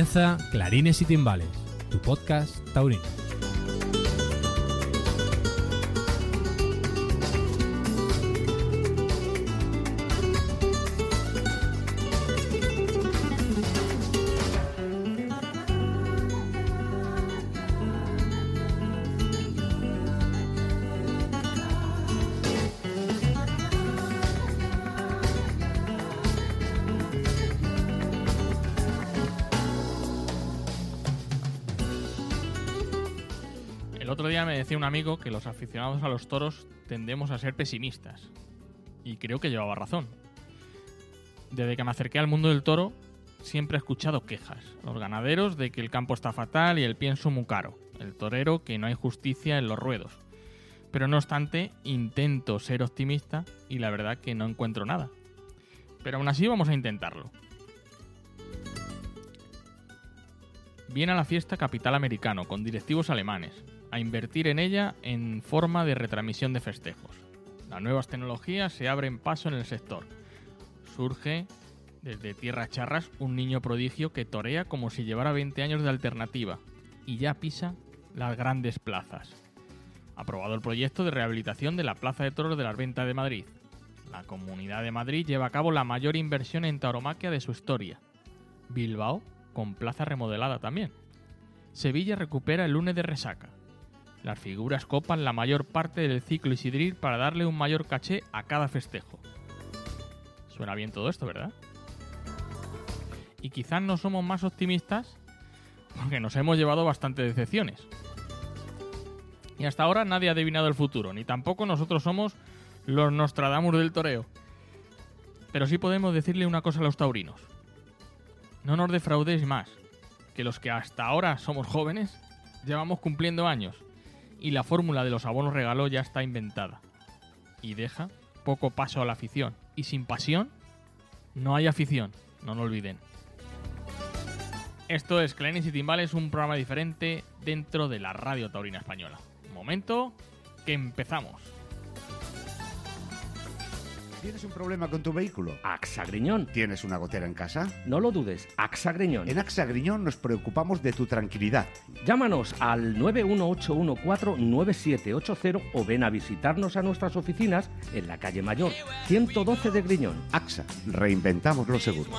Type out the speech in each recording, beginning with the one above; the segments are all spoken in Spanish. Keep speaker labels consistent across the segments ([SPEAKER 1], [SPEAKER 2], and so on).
[SPEAKER 1] Comienza Clarines y Timbales, tu podcast taurino.
[SPEAKER 2] Un amigo que los aficionados a los toros tendemos a ser pesimistas. Y creo que llevaba razón. Desde que me acerqué al mundo del toro, siempre he escuchado quejas. Los ganaderos de que el campo está fatal y el pienso muy caro. El torero que no hay justicia en los ruedos. Pero no obstante, intento ser optimista y la verdad que no encuentro nada. Pero aún así vamos a intentarlo. Viene a la fiesta capital americano con directivos alemanes, a invertir en ella en forma de retransmisión de festejos. Las nuevas tecnologías se abren paso en el sector. Surge desde Tierra Charras un niño prodigio que torea como si llevara 20 años de alternativa y ya pisa las grandes plazas. Aprobado el proyecto de rehabilitación de la Plaza de Toros de las Ventas de Madrid. La Comunidad de Madrid lleva a cabo la mayor inversión en tauromaquia de su historia. Bilbao con plaza remodelada también. Sevilla recupera el lunes de resaca. Las figuras copan la mayor parte del ciclo Isidril para darle un mayor caché a cada festejo. Suena bien todo esto, ¿verdad? Y quizás no somos más optimistas porque nos hemos llevado bastantes decepciones. Y hasta ahora nadie ha adivinado el futuro, ni tampoco nosotros somos los Nostradamus del toreo. Pero sí podemos decirle una cosa a los taurinos. No nos defraudéis más, que los que hasta ahora somos jóvenes llevamos cumpliendo años y la fórmula de los abonos regalo ya está inventada. Y deja poco paso a la afición. Y sin pasión, no hay afición, no lo olviden. Esto es Clanes y Timbales, un programa diferente dentro de la radio taurina española. Momento, que empezamos.
[SPEAKER 3] ¿Tienes un problema con tu vehículo?
[SPEAKER 4] AXA Griñón.
[SPEAKER 3] ¿Tienes una gotera en casa?
[SPEAKER 4] No lo dudes, AXA Griñón.
[SPEAKER 3] En AXA Griñón nos preocupamos de tu tranquilidad.
[SPEAKER 4] Llámanos al 918149780 o ven a visitarnos a nuestras oficinas en la calle Mayor, 112 de Griñón.
[SPEAKER 3] AXA, reinventamos los seguros.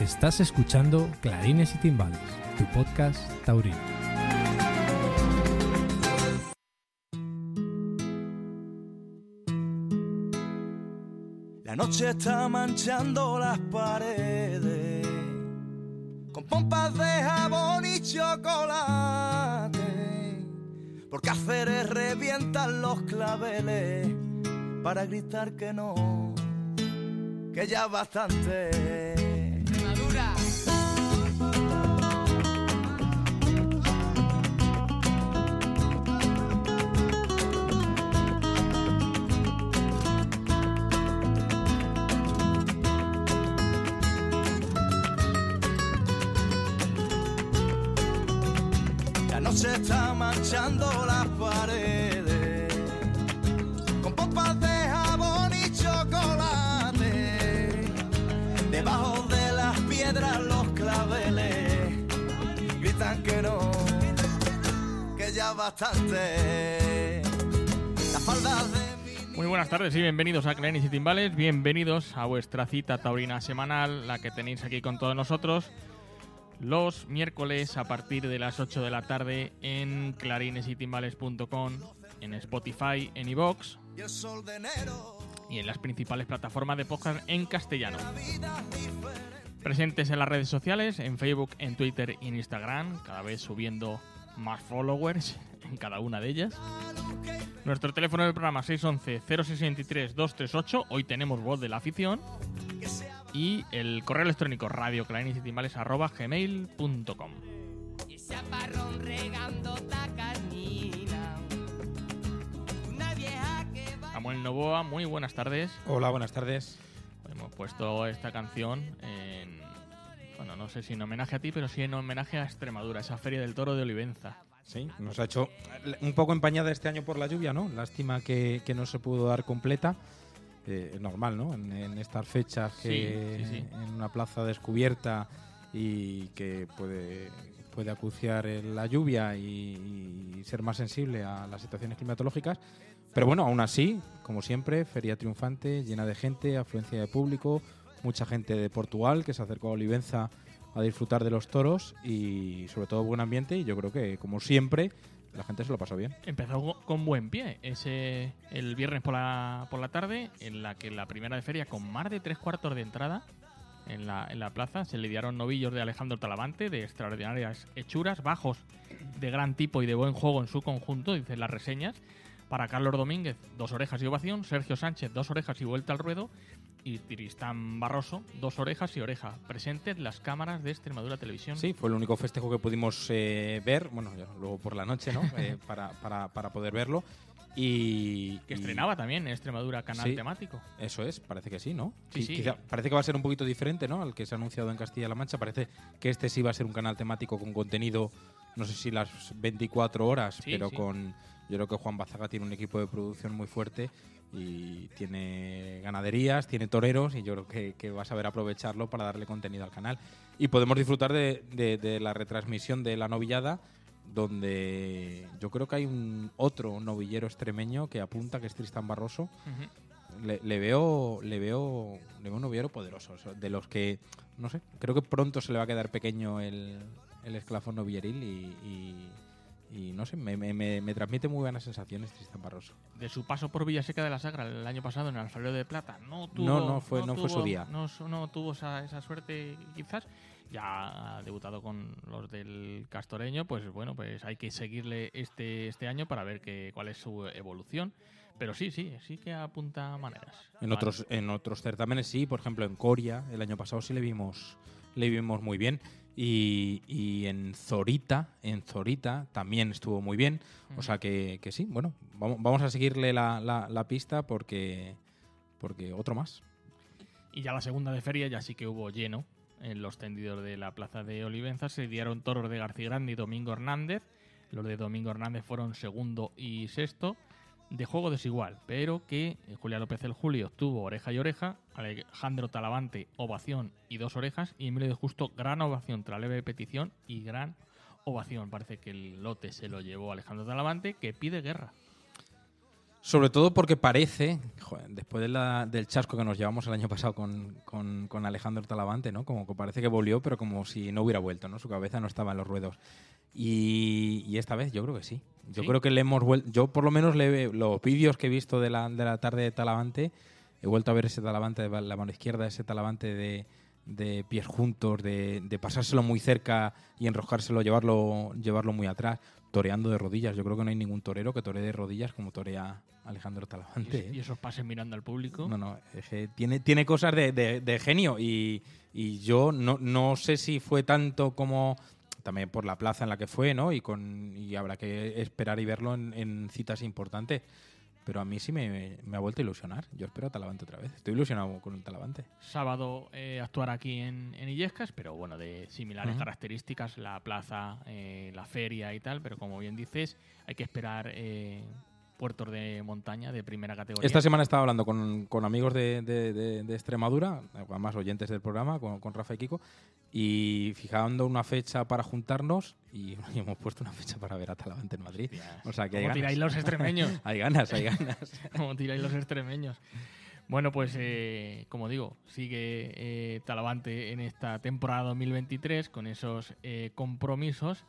[SPEAKER 1] Estás escuchando Clarines y Timbales, tu podcast taurino.
[SPEAKER 5] Noche está manchando las paredes con pompas de jabón y chocolate. Por cáceres revientan los claveles para gritar que no, que ya bastante. Está manchando las paredes. Con pompas de jabón y chocolate. Debajo de las piedras los claveles. Gritan que no, que ya bastante. La falda de
[SPEAKER 2] Muy buenas tardes y bienvenidos a Clanes y Timbales, bienvenidos a vuestra cita taurina semanal, la que tenéis aquí con todos nosotros los miércoles a partir de las 8 de la tarde en clarinesytimbales.com, en Spotify, en iVoox
[SPEAKER 5] y
[SPEAKER 2] en las principales plataformas de podcast en castellano. Presentes en las redes sociales, en Facebook, en Twitter y en Instagram, cada vez subiendo más followers en cada una de ellas. Nuestro teléfono del programa 611-063-238, hoy tenemos voz de la afición. Y el correo electrónico
[SPEAKER 6] va.
[SPEAKER 2] Samuel Novoa, muy buenas tardes.
[SPEAKER 7] Hola, buenas tardes.
[SPEAKER 2] Hemos puesto esta canción en... Bueno, no sé si en homenaje a ti, pero sí en homenaje a Extremadura, esa feria del toro de Olivenza.
[SPEAKER 7] Sí, nos ha hecho un poco empañada este año por la lluvia, ¿no? Lástima que, que no se pudo dar completa. Eh, es normal, ¿no? En, en estas fechas que
[SPEAKER 2] Sí, sí, sí.
[SPEAKER 7] en una plaza descubierta y que puede, puede acuciar la lluvia y, y ser más sensible a las situaciones climatológicas. Pero bueno, aún así, como siempre, feria triunfante, llena de gente, afluencia de público, mucha gente de Portugal que se acercó a Olivenza a disfrutar de los toros y sobre todo buen ambiente y yo creo que como siempre la gente se lo pasó bien.
[SPEAKER 2] Empezó con buen pie ese el viernes por la, por la tarde, en la que la primera de feria, con más de tres cuartos de entrada en la, en la plaza, se lidiaron novillos de Alejandro Talavante, de extraordinarias hechuras, bajos de gran tipo y de buen juego en su conjunto, dicen las reseñas. Para Carlos Domínguez, dos orejas y ovación. Sergio Sánchez, dos orejas y vuelta al ruedo. Y Tristán Barroso, dos orejas y oreja. Presentes las cámaras de Extremadura Televisión.
[SPEAKER 7] Sí, fue el único festejo que pudimos eh, ver, bueno, ya luego por la noche, ¿no? Eh, para, para, para poder verlo. Y,
[SPEAKER 2] Que
[SPEAKER 7] y-
[SPEAKER 2] estrenaba también en Extremadura canal
[SPEAKER 7] Sí.
[SPEAKER 2] temático.
[SPEAKER 7] Eso es, parece que sí, ¿no?
[SPEAKER 2] Sí, sí.
[SPEAKER 7] quizá- parece que va a ser un poquito diferente, ¿no? Al que se ha anunciado en Castilla-La Mancha. Parece que este sí va a ser un canal temático con contenido, no sé si las 24 horas,
[SPEAKER 2] Sí,
[SPEAKER 7] pero con. Yo creo que Juan Bazaga tiene un equipo de producción muy fuerte y tiene ganaderías, tiene toreros y yo creo que, que va a saber aprovecharlo para darle contenido al canal. Y podemos disfrutar de, de- de la retransmisión de la novillada donde yo creo que hay un otro novillero extremeño que apunta que es Tristan Barroso le, le veo le veo le veo un novillero poderoso de los que no sé creo que pronto se le va a quedar pequeño el, el escalafón novilleril y, y- y no sé me, me- me- me transmite muy buenas sensaciones Tristan Barroso.
[SPEAKER 2] De su paso por Villaseca de la Sagra el año pasado en el Alfarero de Plata no tuvo
[SPEAKER 7] No, no fue- no fue su
[SPEAKER 2] tuvo-
[SPEAKER 7] día.
[SPEAKER 2] no, no tuvo esa, esa suerte quizás. Ya ha debutado con los del Castoreño pues bueno pues hay que seguirle este este año para ver que, cuál es su evolución. Pero sí sí sí que apunta maneras.
[SPEAKER 7] En otros en otros certámenes sí por ejemplo en Coria el año pasado sí le vimos le vimos muy bien y, y en Zorita en Zorita también estuvo muy bien o sea que, que sí bueno vamos, vamos a seguirle la, la- la pista porque porque otro más
[SPEAKER 2] Y ya la segunda de feria ya sí que hubo lleno en los tendidos de la plaza de Olivenza. Se dieron toros de García Grande y Domingo Hernández. Los de Domingo Hernández fueron segundo y sexto. De juego desigual, pero que eh, Julián López el Julio tuvo oreja y oreja, Alejandro Talavante ovación y dos orejas, y Emilio de Justo gran ovación tras leve petición y gran ovación. Parece que el lote se lo llevó Alejandro Talavante, que pide guerra.
[SPEAKER 7] Sobre todo porque parece, después del chasco que nos llevamos el año pasado con, con- con Alejandro Talavante, ¿no? Como que parece que volvió, pero como si no hubiera vuelto, ¿no? Su cabeza no estaba en los ruedos. Y, y esta vez yo creo que sí. Yo
[SPEAKER 2] ¿Sí?
[SPEAKER 7] creo que le hemos vuelto. Yo, por lo menos, le, los vídeos que he visto de la, de la tarde de Talavante, he vuelto a ver ese Talavante de la mano izquierda, ese Talavante de, de pies juntos, de, de pasárselo muy cerca y enroscárselo, llevarlo, llevarlo muy atrás, toreando de rodillas. Yo creo que no hay ningún torero que toree de rodillas como torea Alejandro
[SPEAKER 2] Y,
[SPEAKER 7] Talavante.
[SPEAKER 2] es-
[SPEAKER 7] ¿eh?
[SPEAKER 2] y esos pases mirando al público.
[SPEAKER 7] No, no, es que tiene, tiene cosas de, de- de genio y, y yo no, no sé si fue tanto como también por la plaza en la que fue, ¿no? Y, con, y habrá que esperar y verlo en, en citas importantes. Pero a mí sí me, me ha vuelto a ilusionar. Yo espero a Talavante otra vez. Estoy ilusionado con el Talavante.
[SPEAKER 2] sábado eh, actuar aquí en, en Illescas, pero bueno, de similares características, la plaza, eh, la feria y tal, pero como bien dices, hay que esperar eh, puertos de montaña de primera categoría.
[SPEAKER 7] Esta semana estaba hablando con, con amigos de, de- de- de Extremadura, además oyentes del programa, con, con Rafa y Kiko, y fijando una fecha para juntarnos y hemos puesto una fecha para ver a Talavante en Madrid.
[SPEAKER 2] Hostias,
[SPEAKER 7] O sea que hay
[SPEAKER 2] ¿Cómo
[SPEAKER 7] ganas.
[SPEAKER 2] tiráis los extremeños?
[SPEAKER 7] Hay ganas, hay ganas.
[SPEAKER 2] como tiráis los extremeños. Bueno, pues eh, como digo, sigue eh, Talavante en esta temporada 2023 con esos eh, compromisos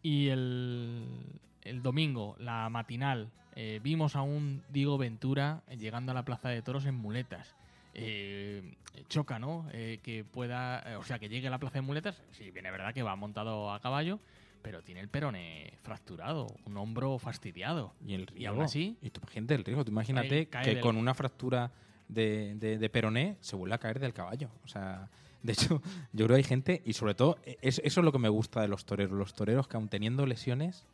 [SPEAKER 2] y el, el domingo, la matinal, eh, vimos a un Diego Ventura llegando a la Plaza de Toros en muletas. Eh, choca, ¿no? Eh, que pueda, eh, o sea, que llegue a la Plaza de Muletas, sí, bien, es verdad que va montado a caballo, pero tiene el perone fracturado, un hombro fastidiado.
[SPEAKER 7] Y el
[SPEAKER 2] Y
[SPEAKER 7] riesgo.
[SPEAKER 2] aún así-
[SPEAKER 7] Y tú, gente, el riesgo. Tú imagínate
[SPEAKER 2] Cae-
[SPEAKER 7] que
[SPEAKER 2] del-
[SPEAKER 7] con una fractura de, de, de peroné se vuelve a caer del caballo. O sea, de hecho, yo creo que hay gente, y sobre todo, e, es- eso es lo que me gusta de los toreros. Los toreros que aun teniendo lesiones,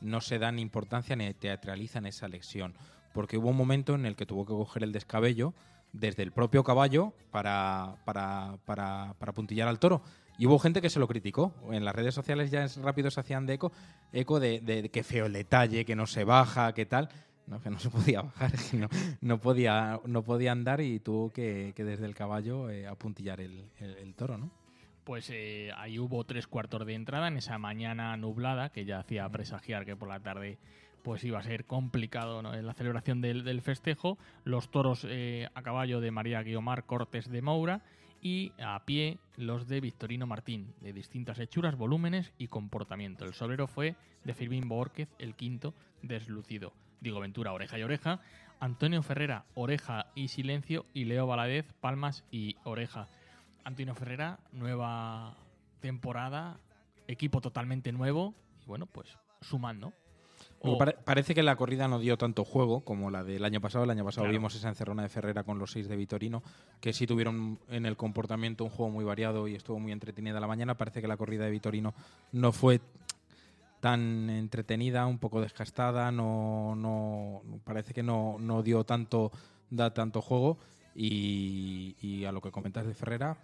[SPEAKER 7] no se dan importancia ni teatralizan esa lesión. Porque hubo un momento en el que tuvo que coger el descabello desde el propio caballo para, para, para, para puntillar al toro. Y hubo gente que se lo criticó. En las redes sociales ya rápido se hacían de eco, eco de, que feo el detalle, que no se baja, que tal. No, que no se podía bajar, no, podía, no podía andar y tuvo que, que desde el caballo eh, apuntillar el, el- el toro, ¿no?
[SPEAKER 2] Pues eh, ahí hubo tres cuartos de entrada en esa mañana nublada que ya hacía presagiar que por la tarde pues iba a ser complicado ¿no? en la celebración del, del festejo. Los toros eh, a caballo de María Guiomar Cortes de Moura y a pie los de Victorino Martín, de distintas hechuras, volúmenes y comportamiento. El solero fue de Firmín Borquez, el quinto deslucido. Digo Ventura, oreja y oreja. Antonio Ferrera, oreja y silencio. Y Leo Valadez, palmas y oreja. Antonio Ferrera, nueva temporada, equipo totalmente nuevo y bueno, pues sumando. O-
[SPEAKER 7] pare- parece que la corrida no dio tanto juego como la del año pasado. El año pasado
[SPEAKER 2] Claro.
[SPEAKER 7] vimos esa encerrona de Ferrera con los seis de Vitorino, que sí tuvieron en el comportamiento un juego muy variado y estuvo muy entretenida la mañana. Parece que la corrida de Vitorino no fue tan entretenida, un poco desgastada, no, no parece que no, no dio tanto, da tanto juego. Y, y a lo que comentas de Ferrera,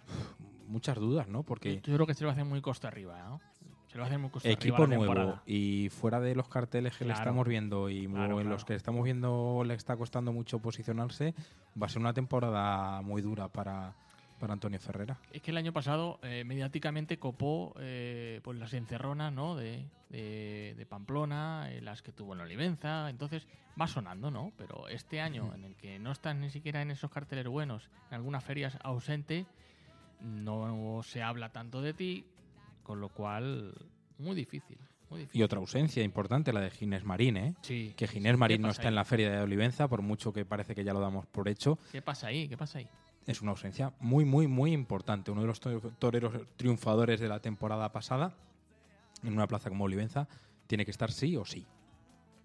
[SPEAKER 7] muchas dudas, ¿no? Porque
[SPEAKER 2] yo creo que se lo hace muy costa arriba, ¿no? Se lo hace muy costa
[SPEAKER 7] equipo
[SPEAKER 2] arriba la
[SPEAKER 7] nuevo y fuera de los carteles que le estamos viendo y
[SPEAKER 2] Claro,
[SPEAKER 7] en
[SPEAKER 2] claro.
[SPEAKER 7] los que estamos viendo le está costando mucho posicionarse, va a ser una temporada muy dura para, para Antonio Ferrera.
[SPEAKER 2] Es que el año pasado eh, mediáticamente copó eh, pues las encerronas ¿no? de, de- de Pamplona, eh, las que tuvo en Olivenza, entonces va sonando, ¿no? Pero este año en el que no estás ni siquiera en esos carteles buenos, en algunas ferias ausente, no se habla tanto de ti, con lo cual muy difícil, muy difícil.
[SPEAKER 7] Y otra ausencia importante, la de Ginés Marín, ¿eh?
[SPEAKER 2] Sí.
[SPEAKER 7] Que Ginés Marín no está en la feria de Olivenza, por mucho que parece que ya lo damos por hecho.
[SPEAKER 2] ¿Qué pasa ahí? ¿Qué pasa ahí?
[SPEAKER 7] Es una ausencia muy, muy, muy importante. Uno de los to- toreros triunfadores de la temporada pasada, en una plaza como Olivenza, tiene que estar sí o sí.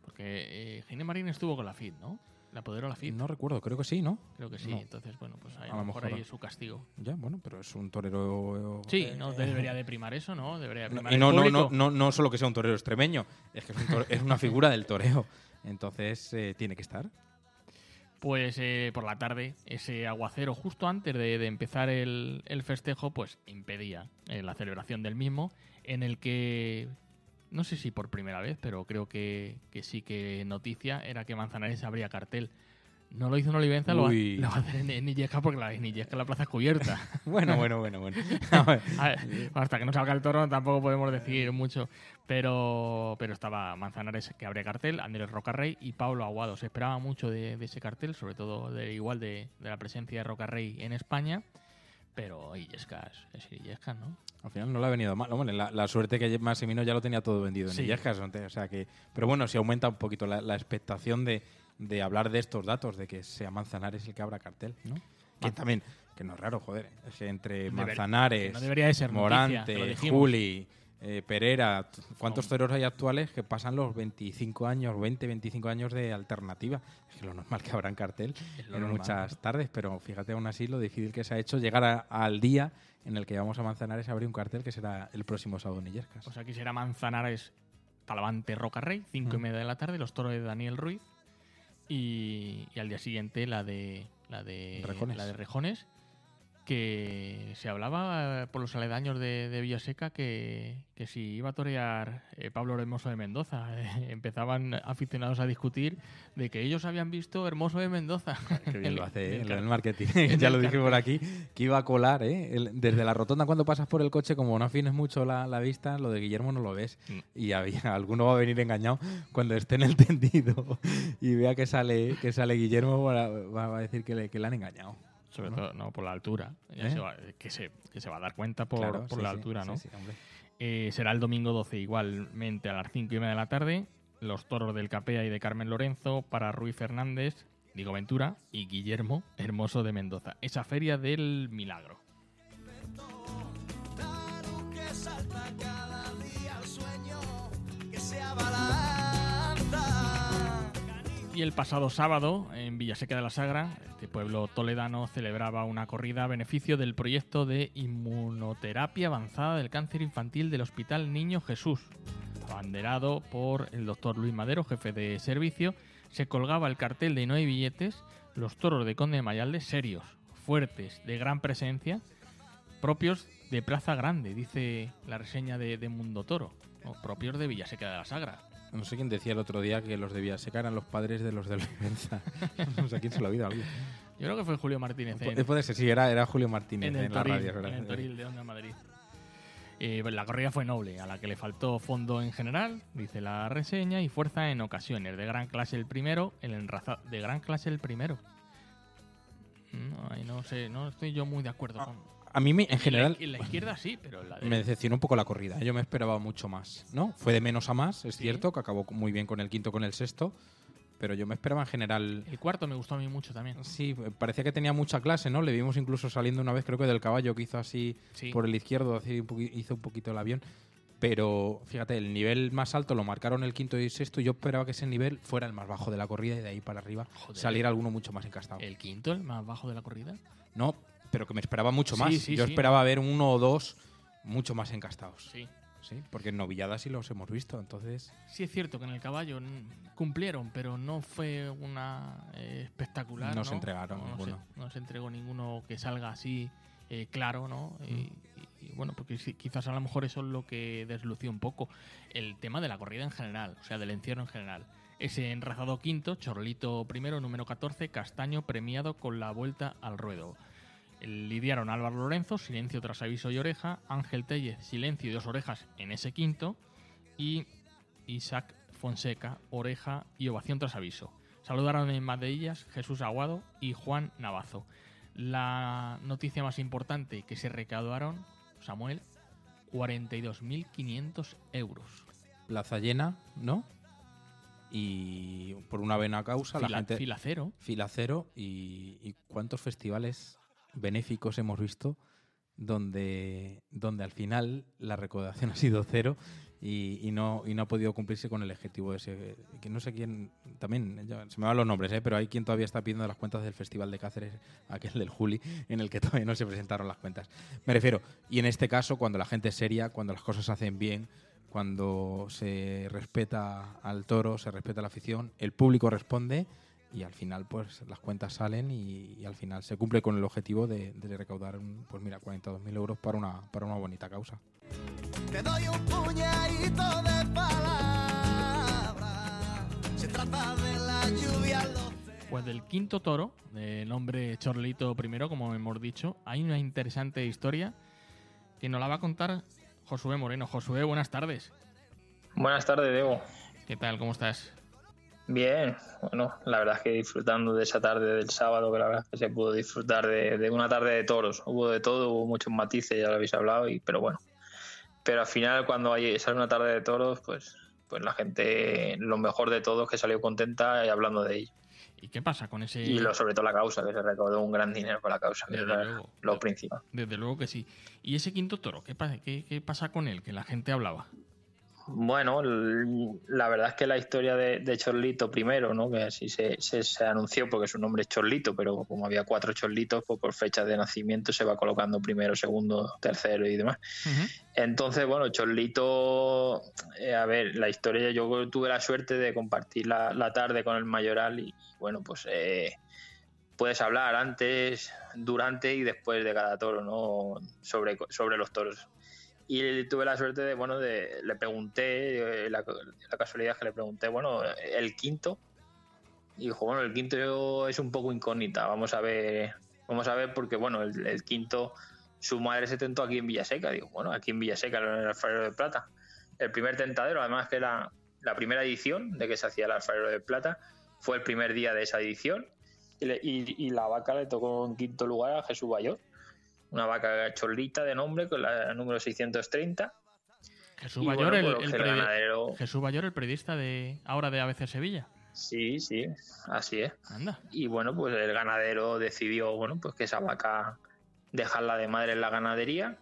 [SPEAKER 2] Porque eh, Ginés Marín estuvo con la FIT, ¿no? La apoderó la FIT.
[SPEAKER 7] No recuerdo, creo que sí, ¿no?
[SPEAKER 2] Creo que sí.
[SPEAKER 7] no.
[SPEAKER 2] Entonces, bueno, pues ahí,
[SPEAKER 7] A lo
[SPEAKER 2] mejor
[SPEAKER 7] mejor-
[SPEAKER 2] ahí es su castigo.
[SPEAKER 7] Ya, bueno, pero es un torero.
[SPEAKER 2] Sí,
[SPEAKER 7] eh,
[SPEAKER 2] no debería de primar eso, ¿no? Debería primar
[SPEAKER 7] y
[SPEAKER 2] el
[SPEAKER 7] no, no, no, no, no solo que sea un torero extremeño, es que es, un es una figura del toreo. Entonces eh, tiene que estar.
[SPEAKER 2] Pues eh, por la tarde, ese aguacero justo antes de, empezar el, el festejo, pues impedía eh, la celebración del mismo, en el que, no sé si por primera vez, pero creo que, que sí que noticia era que Manzanares abría cartel. No lo hizo en Olivenza, lo va, lo va a hacer en, en porque la, en Illescas la plaza es cubierta.
[SPEAKER 7] Bueno, bueno, bueno, bueno. A ver,
[SPEAKER 2] A ver, hasta que no salga el toro tampoco podemos decir mucho. Pero, pero estaba Manzanares que abría cartel, Andrés Rocarrey y Pablo Aguado. Se esperaba mucho de, de ese cartel, sobre todo de, igual de, de la presencia de Rocarrey en España. Pero Illescas es Illescas, ¿no?
[SPEAKER 7] Al final no le ha venido mal. La, la suerte que Massimino ya lo tenía todo vendido en
[SPEAKER 2] Sí.
[SPEAKER 7] Illescas, O sea que, pero bueno, si aumenta un poquito la, la expectación de, de hablar de estos datos, de que sea Manzanares el que abra cartel, ¿no? Que también, que no es raro, joder. Es que entre Manzanares,
[SPEAKER 2] que no debería de ser
[SPEAKER 7] Morante. Juli, eh, Pereira, t- ¿cuántos toreros hay actuales que pasan los 25 años, 20, 25 años de alternativa? Es que lo normal que abran cartel en
[SPEAKER 2] normal,
[SPEAKER 7] muchas tardes, pero fíjate aún así lo difícil que se ha hecho llegar a- al día en el que vamos a Manzanares a abrir un cartel que será el próximo sábado en Illescas.
[SPEAKER 2] Pues aquí será Manzanares Talavante Rocarrey, 5 y media de la tarde, los toros de Daniel Ruiz. Y, y al día siguiente la de la de
[SPEAKER 7] Rejones.
[SPEAKER 2] la de Rejones, que se hablaba eh, por los aledaños de, de Villaseca que, que si iba a torear eh, Pablo Hermoso de Mendoza. eh, empezaban aficionados a discutir de que ellos habían visto Hermoso de Mendoza.
[SPEAKER 7] Qué bien lo hace,
[SPEAKER 2] el
[SPEAKER 7] lo del
[SPEAKER 2] car-
[SPEAKER 7] marketing. ya
[SPEAKER 2] el
[SPEAKER 7] lo dije por aquí, que iba a colar, ¿eh? El- desde la rotonda cuando pasas por el coche, como no afines mucho la, la vista, lo de Guillermo no lo ves.
[SPEAKER 2] Mm.
[SPEAKER 7] Y había, alguno va a venir engañado cuando esté en el tendido y vea que sale, que sale Guillermo, va, a- va a decir que le, que le han engañado.
[SPEAKER 2] Sobre
[SPEAKER 7] ¿no?
[SPEAKER 2] todo no por la altura.
[SPEAKER 7] ¿Eh?
[SPEAKER 2] se va- que, se, que se va a dar cuenta por,
[SPEAKER 7] Claro,
[SPEAKER 2] por
[SPEAKER 7] sí,
[SPEAKER 2] la
[SPEAKER 7] sí,
[SPEAKER 2] altura,
[SPEAKER 7] sí,
[SPEAKER 2] ¿no?
[SPEAKER 7] sí, hombre.
[SPEAKER 2] Eh, será el domingo 12 igualmente a las 5 y media de la tarde. Los toros del Capea y de Carmen Lorenzo para Ruiz Fernández, Diego Ventura y Guillermo Hermoso de Mendoza. Esa feria del milagro.
[SPEAKER 5] Salta cada día el sueño que se abalanza.
[SPEAKER 2] Y el pasado sábado, en Villaseca de la Sagra, este pueblo toledano celebraba una corrida a beneficio del proyecto de inmunoterapia avanzada del cáncer infantil del Hospital Niño Jesús. Abanderado por el doctor Luis Madero, jefe de servicio, se colgaba el cartel de No hay billetes los toros de Conde de Mayalde serios, fuertes, de gran presencia, propios de Plaza Grande, dice la reseña de, de Mundo Toro, o propios de Villaseca de la Sagra.
[SPEAKER 7] No sé quién decía el otro día que los de Villaseca eran los padres de los de Olivenza. no sé quién se lo ha oído alguien.
[SPEAKER 2] Yo creo que fue Julio Martínez en,
[SPEAKER 7] Pu- Puede ser, sí, era, era Julio Martínez
[SPEAKER 2] en
[SPEAKER 7] en,
[SPEAKER 2] el
[SPEAKER 7] la
[SPEAKER 2] Toril,
[SPEAKER 7] radio. es verdad.
[SPEAKER 2] en el Toril de Onda Madrid. Eh, la corrida fue noble, a la que le faltó fondo en general, dice la reseña, y fuerza en ocasiones. De gran clase el primero, el enraza de gran clase el primero. No, ahí no sé, no estoy yo muy de acuerdo con.
[SPEAKER 7] A mí, me- en
[SPEAKER 2] En
[SPEAKER 7] general,
[SPEAKER 2] en la izquierda sí, pero en la
[SPEAKER 7] me
[SPEAKER 2] de.
[SPEAKER 7] decepcionó un poco la corrida. Yo me esperaba mucho más, ¿no? Fue de menos a más, es
[SPEAKER 2] Sí.
[SPEAKER 7] cierto, que acabó muy bien con el quinto, con el sexto. Pero yo me esperaba en general.
[SPEAKER 2] El cuarto me gustó a mí mucho también.
[SPEAKER 7] Sí, parecía que tenía mucha clase, ¿no? Le vimos incluso saliendo una vez, creo que del caballo, que hizo así
[SPEAKER 2] Sí.
[SPEAKER 7] por el izquierdo, así un poqui- hizo un poquito el avión. Pero fíjate, el nivel más alto lo marcaron el quinto y sexto. Yo esperaba que ese nivel fuera el más bajo de la corrida y de ahí para arriba
[SPEAKER 2] Joder.
[SPEAKER 7] saliera alguno mucho más encastado.
[SPEAKER 2] El quinto, el más bajo de la corrida.
[SPEAKER 7] No, pero que me esperaba mucho más.
[SPEAKER 2] sí,
[SPEAKER 7] Yo
[SPEAKER 2] sí.
[SPEAKER 7] esperaba ver uno o dos mucho más encastados.
[SPEAKER 2] Sí.
[SPEAKER 7] Sí, porque en novilladas sí los hemos visto, entonces.
[SPEAKER 2] Sí es cierto que en el caballo cumplieron, pero no fue una eh, espectacular.
[SPEAKER 7] No
[SPEAKER 2] No,
[SPEAKER 7] se entregaron
[SPEAKER 2] no,
[SPEAKER 7] ninguno.
[SPEAKER 2] se, no se entregó ninguno que salga así eh, claro, ¿no? Y,
[SPEAKER 7] Mm.
[SPEAKER 2] y- y bueno, porque quizás a lo mejor eso es lo que deslució un poco el tema de la corrida en general, o sea, del encierro en general. Ese enrazado quinto, Chorlito primero, número 14, Castaño premiado con la vuelta al ruedo. Lidiaron Álvaro Lorenzo, silencio tras aviso y oreja, Ángel Tellez, silencio y dos orejas en ese quinto, y Isaac Fonseca, oreja y ovación tras aviso. Saludaron en Madeillas Jesús Aguado y Juan Navazo. La noticia más importante que se recaudaron, Samuel, 42.500 euros.
[SPEAKER 7] Plaza llena, ¿no? Y por una buena causa, la gente.
[SPEAKER 2] fila cero.
[SPEAKER 7] fila cero. Y, y cuántos festivales benéficos hemos visto donde, donde al final la recaudación ha sido cero y, y no, y no ha podido cumplirse con el objetivo ese. Que no sé quién, también, se me van los nombres, ¿eh? pero hay quien todavía está pidiendo las cuentas del Festival de Cáceres, aquel del Juli, en el que todavía no se presentaron las cuentas. Me refiero, y en este caso, cuando la gente es seria, cuando las cosas se hacen bien, cuando se respeta al toro, se respeta la afición, el público responde y al final pues las cuentas salen y, y al final se cumple con el objetivo de, de recaudar un, pues mira 42.000 euros para una para una bonita causa
[SPEAKER 5] Te doy un puñadito de palabra. Se trata de la lluvia. Lo
[SPEAKER 2] Pues del quinto toro, de nombre Chorlito primero, como hemos dicho, hay una interesante historia que nos la va a contar Josué Moreno. Josué, buenas tardes.
[SPEAKER 8] Buenas tardes, Diego.
[SPEAKER 2] ¿Qué tal? ¿Cómo estás?
[SPEAKER 8] Bien, bueno, la verdad es que disfrutando de esa tarde del sábado, que la verdad es que se pudo disfrutar de, de una tarde de toros. Hubo de todo, hubo muchos matices, ya lo habéis hablado, y, pero bueno. Pero al final, cuando hay, sale una tarde de toros, pues, pues la gente, lo mejor de todo es que salió contenta y hablando de ello.
[SPEAKER 2] ¿Y qué pasa con ese...?
[SPEAKER 8] Y lo, sobre todo la causa, que se recaudó un gran dinero con la causa,
[SPEAKER 2] Desde luego.
[SPEAKER 8] lo principal.
[SPEAKER 2] Desde luego que sí. ¿Y ese quinto toro? ¿Qué qué, qué pasa con él? Que la gente hablaba.
[SPEAKER 8] Bueno, la verdad es que la historia de, de Chorlito primero, ¿no? que así se, se, se anunció porque su nombre es Chorlito, pero como había cuatro Chorlitos, pues por fecha de nacimiento se va colocando primero, segundo, tercero y demás. Entonces, bueno, Chorlito, eh, a ver, la historia, yo tuve la suerte de compartir la, la tarde con el mayoral y bueno, pues eh, puedes hablar antes, durante y después de cada toro, ¿no? Sobre, sobre los toros. Y tuve la suerte de, bueno, de, le pregunté, eh, la, la casualidad es que le pregunté, bueno, el quinto. Y dijo, bueno, el quinto es un poco incógnita, vamos a ver, vamos a ver porque, bueno, el, el quinto, su madre se tentó aquí en Villaseca. Digo, bueno, aquí en Villaseca, en el alfarero de plata. El primer tentadero, además que la, la primera edición de que se hacía el alfarero de plata, fue el primer día de esa edición. Y, y- y la vaca le tocó en quinto lugar a Jesús Bayor una vaca chorlita de nombre con la número 630.
[SPEAKER 2] Jesús Bayor,
[SPEAKER 8] bueno,
[SPEAKER 2] el,
[SPEAKER 8] pues,
[SPEAKER 2] el
[SPEAKER 8] el
[SPEAKER 2] peri-
[SPEAKER 8] ganadero-
[SPEAKER 2] Jesús Bayor, el periodista de ahora de ABC Sevilla.
[SPEAKER 8] Sí, sí, así es.
[SPEAKER 2] Anda.
[SPEAKER 8] Y bueno, pues el ganadero decidió, bueno, pues que esa vaca dejarla de madre en la ganadería.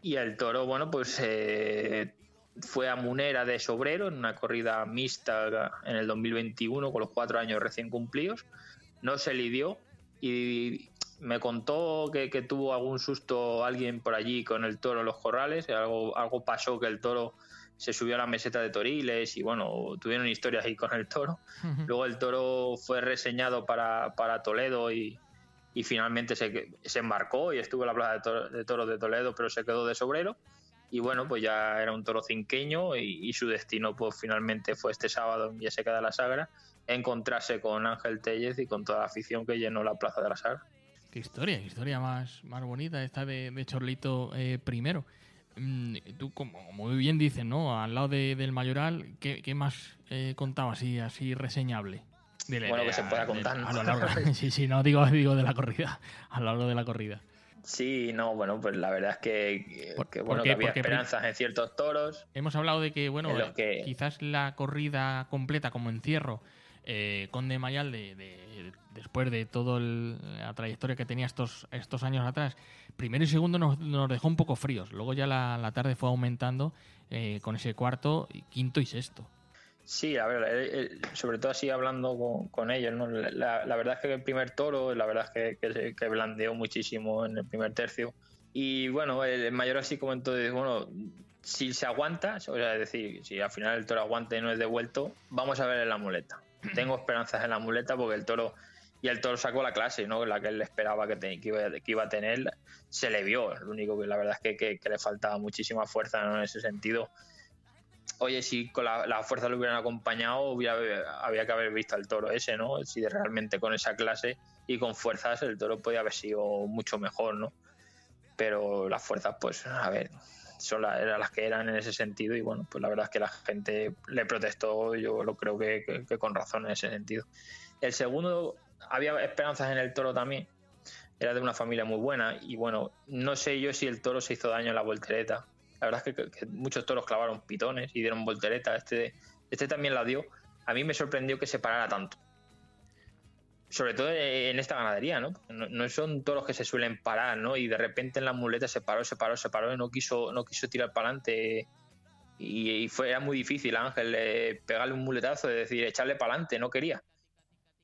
[SPEAKER 8] Y el toro, bueno, pues eh, fue a Munera de Sobrero en una corrida mixta en el 2021 con los cuatro años recién cumplidos. No se lidió y me contó que, que tuvo algún susto alguien por allí con el toro en los corrales, algo, algo pasó que el toro se subió a la meseta de Toriles y bueno, tuvieron historias ahí con el toro. Luego el toro fue reseñado para, para Toledo y, y finalmente se, se embarcó y estuvo en la plaza de, Toro- de toros de Toledo, pero se quedó de sobrero. Y bueno, pues ya era un toro cinqueño y, y su destino pues finalmente fue este sábado en Vieseca de la Sagra encontrarse con Ángel Tellez y con toda la afición que llenó la plaza de la Sagra.
[SPEAKER 2] Qué historia, qué historia más, más bonita esta de, de Chorlito eh, primero. Mm, tú, como muy bien dices, ¿no? Al lado de- del Mayoral, ¿qué, qué más eh, contaba así, así reseñable?
[SPEAKER 8] Bueno, que se pueda contar, ¿no?
[SPEAKER 2] A lo largo, sí, sí, no digo, digo de la corrida, a lo largo de la corrida.
[SPEAKER 8] Sí, no, bueno, pues la verdad es que,
[SPEAKER 2] Por-
[SPEAKER 8] que, bueno,
[SPEAKER 2] porque-
[SPEAKER 8] que había
[SPEAKER 2] porque-
[SPEAKER 8] esperanzas en ciertos toros.
[SPEAKER 2] Hemos hablado de que, bueno,
[SPEAKER 8] que-
[SPEAKER 2] quizás la corrida completa como encierro, eh, Conde Mayal, de, de- después de toda la trayectoria que tenía estos, años atrás, primero y segundo nos, dejó un poco fríos. Luego ya la, tarde fue aumentando eh, con ese cuarto, quinto y sexto.
[SPEAKER 8] Sí, a ver, eh, eh, sobre todo así hablando con, ellos, ¿no? La, verdad es que el primer toro, la verdad es que, que, blandeó muchísimo en el primer tercio. Y bueno, el mayor así comentó, bueno, si se aguanta, o sea, es decir, si al final el toro aguanta y no es devuelto, vamos a ver en la muleta. Tengo esperanzas en la muleta porque el toro, y el toro sacó la clase, ¿no? La que él esperaba que, te- que, iba, que iba a tener, se le vio. Lo único que la verdad es que, que- que le faltaba muchísima fuerza ¿no? en ese sentido oye, si con la, la fuerza lo hubieran acompañado, hubiera, había que haber visto al toro ese, ¿no? Si realmente con esa clase y con fuerzas el toro podía haber sido mucho mejor, ¿no? Pero las fuerzas, pues, a ver, son las, eran las que eran en ese sentido y bueno, pues la verdad es que la gente le protestó, yo lo creo que, con razón en ese sentido. El segundo, había esperanzas en el toro también, era de una familia muy buena y bueno, no sé yo si el toro se hizo daño en la voltereta. La verdad es que muchos toros clavaron pitones y dieron voltereta. Este, este también la dio. A mí me sorprendió que se parara tanto. Sobre todo en esta ganadería, ¿no? No, no son toros que se suelen parar, ¿no? Y de repente en la muleta se paró, se paró, se paró y no quiso, no quiso tirar para adelante. Y, fue, era muy difícil Ángel eh, pegarle un muletazo, es decir, echarle para adelante, no quería.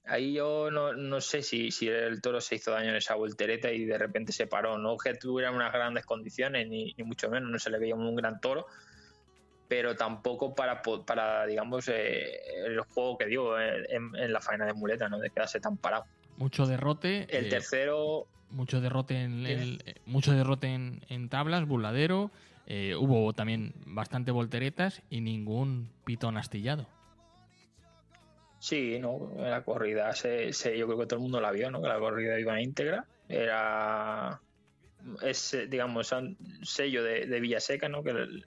[SPEAKER 8] Ahí yo no, no sé si, si el toro se hizo daño en esa voltereta y de repente se paró. No que tuviera unas grandes condiciones, ni, ni mucho menos, no se le veía un gran toro, pero tampoco para, para digamos, eh, el juego que dio eh, en, en la faena de muleta, ¿no? De quedarse tan parado.
[SPEAKER 2] Mucho derrote.
[SPEAKER 8] El
[SPEAKER 2] eh,
[SPEAKER 8] tercero,
[SPEAKER 2] mucho derrote en, el- eh, mucho derrote en, en tablas, burladero. eh, hubo también bastante volteretas y ningún pitón astillado.
[SPEAKER 8] sí, ¿no? La corrida, se, se- yo creo que todo el mundo la vio, ¿no? Que la corrida iba íntegra. Era, es, digamos, un sello de, de Villaseca, ¿no? Que el,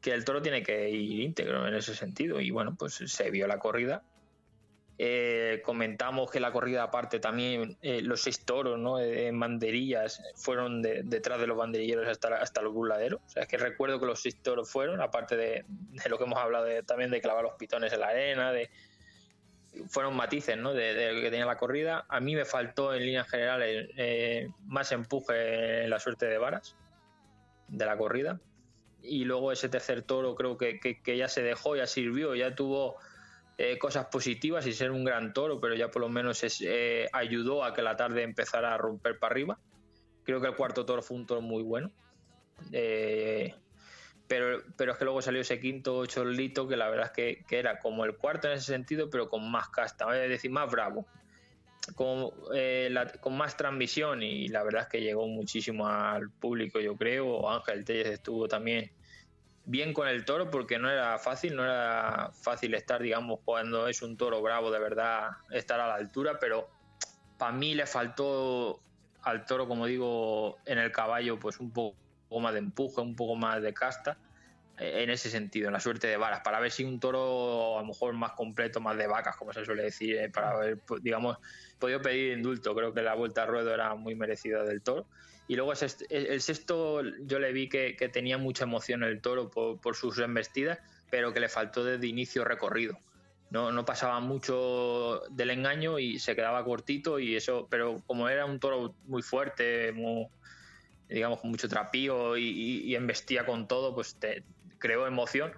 [SPEAKER 8] que el toro tiene que ir íntegro en ese sentido. Y bueno, pues se vio la corrida. Eh, comentamos que la corrida aparte también, eh, los seis toros ¿no? Eh, en banderillas fueron de- detrás de los banderilleros hasta, hasta los burladeros. O sea, es que recuerdo que los seis toros fueron, aparte de, de lo que hemos hablado de- también de clavar los pitones en la arena, de, fueron matices ¿no? de, de que tenía la corrida. A mí me faltó en líneas generales más empuje en la suerte de varas de la corrida. Y luego ese tercer toro creo que, que- ya se dejó, ya sirvió, ya tuvo eh, cosas positivas y ser un gran toro, pero ya por lo menos eh, ayudó a que la tarde empezara a romper para arriba. Creo que el cuarto toro fue un toro muy bueno. Eh, pero, pero es que luego salió ese quinto chorlito que la verdad es que, que era como el cuarto en ese sentido, pero con más casta, es decir, más bravo, con, eh, con más transmisión y la verdad es que llegó muchísimo al público, yo creo. Ángel Telles estuvo también bien con el toro porque no era fácil, no era fácil estar, digamos, cuando es un toro bravo de verdad, estar a la altura, pero para mí le faltó al toro, como digo, en el caballo, pues un poco más de empuje, un poco más de casta, en ese sentido, en la suerte de varas, para ver si un toro a lo mejor más completo, más de vacas, como se suele decir, eh, para haber, pues, digamos, podido pedir indulto. Creo que la vuelta a ruedo era muy merecida del toro. Y luego ese- el sexto, yo le vi que, que tenía mucha emoción el toro por, por sus embestidas, pero que le faltó desde inicio recorrido. No, no pasaba mucho del engaño y se quedaba cortito y eso, pero como era un toro muy fuerte, muy, digamos con mucho trapío y, y- y embestía con todo, pues te creó emoción,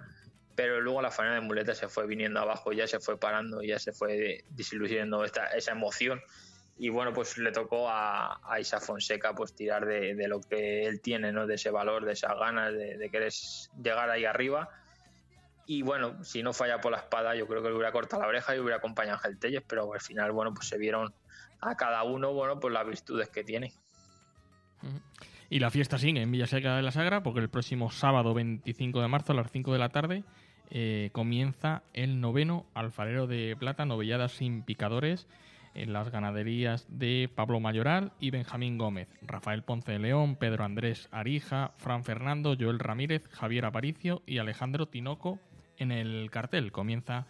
[SPEAKER 8] pero luego la faena de muleta se fue viniendo abajo, ya se fue parando, ya se fue disiluyendo esta, esa emoción y bueno, pues le tocó a, a Isa Fonseca pues tirar de, de lo que él tiene, ¿no? De ese valor, de esas ganas, de, de querer llegar ahí arriba. Y bueno, si no falla por la espada, yo creo que le hubiera cortado la oreja y hubiera acompañado a Ángel Telles, pero al final, bueno, pues se vieron a cada uno, bueno, pues las virtudes que tiene.
[SPEAKER 2] Ujú. Y la fiesta sigue en Villaseca de la Sagra porque el próximo sábado 25 de marzo a las 5 de la tarde eh, comienza el noveno alfarero de plata, novelladas sin picadores en las ganaderías de Pablo Mayoral y Benjamín Gómez, Rafael Ponce de León, Pedro Andrés Arija, Fran Fernando, Joel Ramírez, Javier Aparicio y Alejandro Tinoco en el cartel. Comienza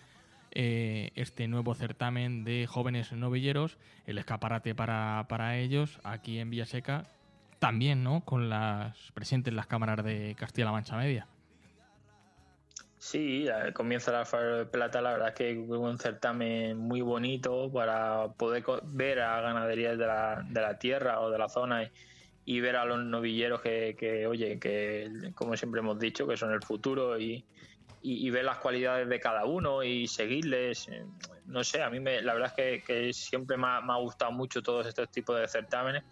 [SPEAKER 2] eh, este nuevo certamen de jóvenes novilleros, el escaparate para, para ellos aquí en Villaseca, también, ¿no? Con las presentes las cámaras de Castilla-La Mancha Media.
[SPEAKER 8] Sí, comienza el Alfaro de Plata, la verdad es que fue un certamen muy bonito para poder ver a ganaderías de la, de la tierra o de la zona y, ver a los novilleros que, oye, que como siempre hemos dicho, que son el futuro y, y, ver las cualidades de cada uno y seguirles. No sé, a mí me, la verdad es que, siempre me ha gustado mucho todos estos tipos de certámenes.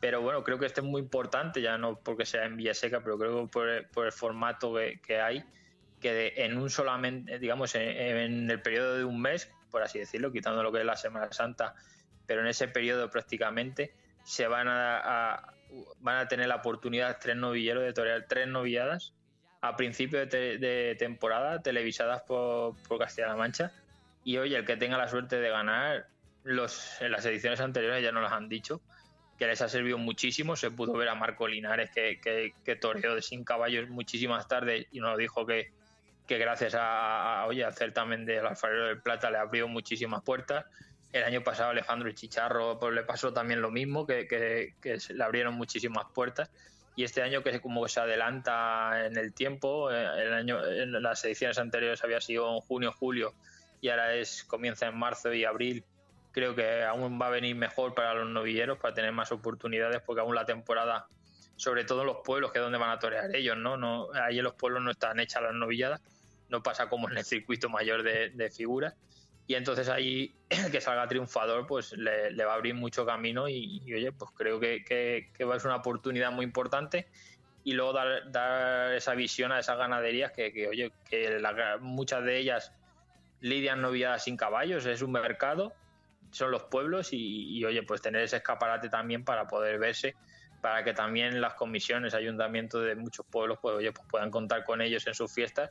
[SPEAKER 8] Pero bueno, creo que este es muy importante, ya no porque sea en Villaseca, pero creo que por el, formato que, hay, que en un solamente, digamos, en, el periodo de un mes, por así decirlo, quitando lo que es la Semana Santa, pero en ese periodo prácticamente se van a, a- van a tener la oportunidad tres novilleros de torear tres novilladas a principio de temporada televisadas por, por Castilla-La Mancha. Y oye, el que tenga la suerte de ganar, los, en las ediciones anteriores ya nos las han dicho, que les ha servido muchísimo. Se pudo ver a Marco Linares que, que, que toreó de sin caballos muchísimas tardes y nos dijo que, que gracias a, a, oye, al certamen del Alfarero del Plata le abrió muchísimas puertas. El año pasado Alejandro Chicharro pues, le pasó también lo mismo, que, que, que le abrieron muchísimas puertas. Y este año que como se adelanta en el tiempo, eh, el año, en las ediciones anteriores había sido en junio, julio, y ahora es comienza en marzo y abril. Creo que aún va a venir mejor para los novilleros, para tener más oportunidades, porque aún la temporada, sobre todo en los pueblos, que es donde van a torear ellos, ¿no? no ahí en los pueblos no están hechas las novilladas, no pasa como en el circuito mayor de, de figuras. Y entonces ahí que salga triunfador, pues le, le va a abrir mucho camino y, y, oye, pues creo que, que, que va a ser una oportunidad muy importante y luego dar, dar esa visión a esas ganaderías que, que oye, que la- muchas de ellas lidian novilladas sin caballos, es un mercado, son los pueblos y, y, oye, pues tener ese escaparate también para poder verse, para que también las comisiones, ayuntamientos de muchos pueblos, pues oye, pues puedan contar con ellos en sus fiestas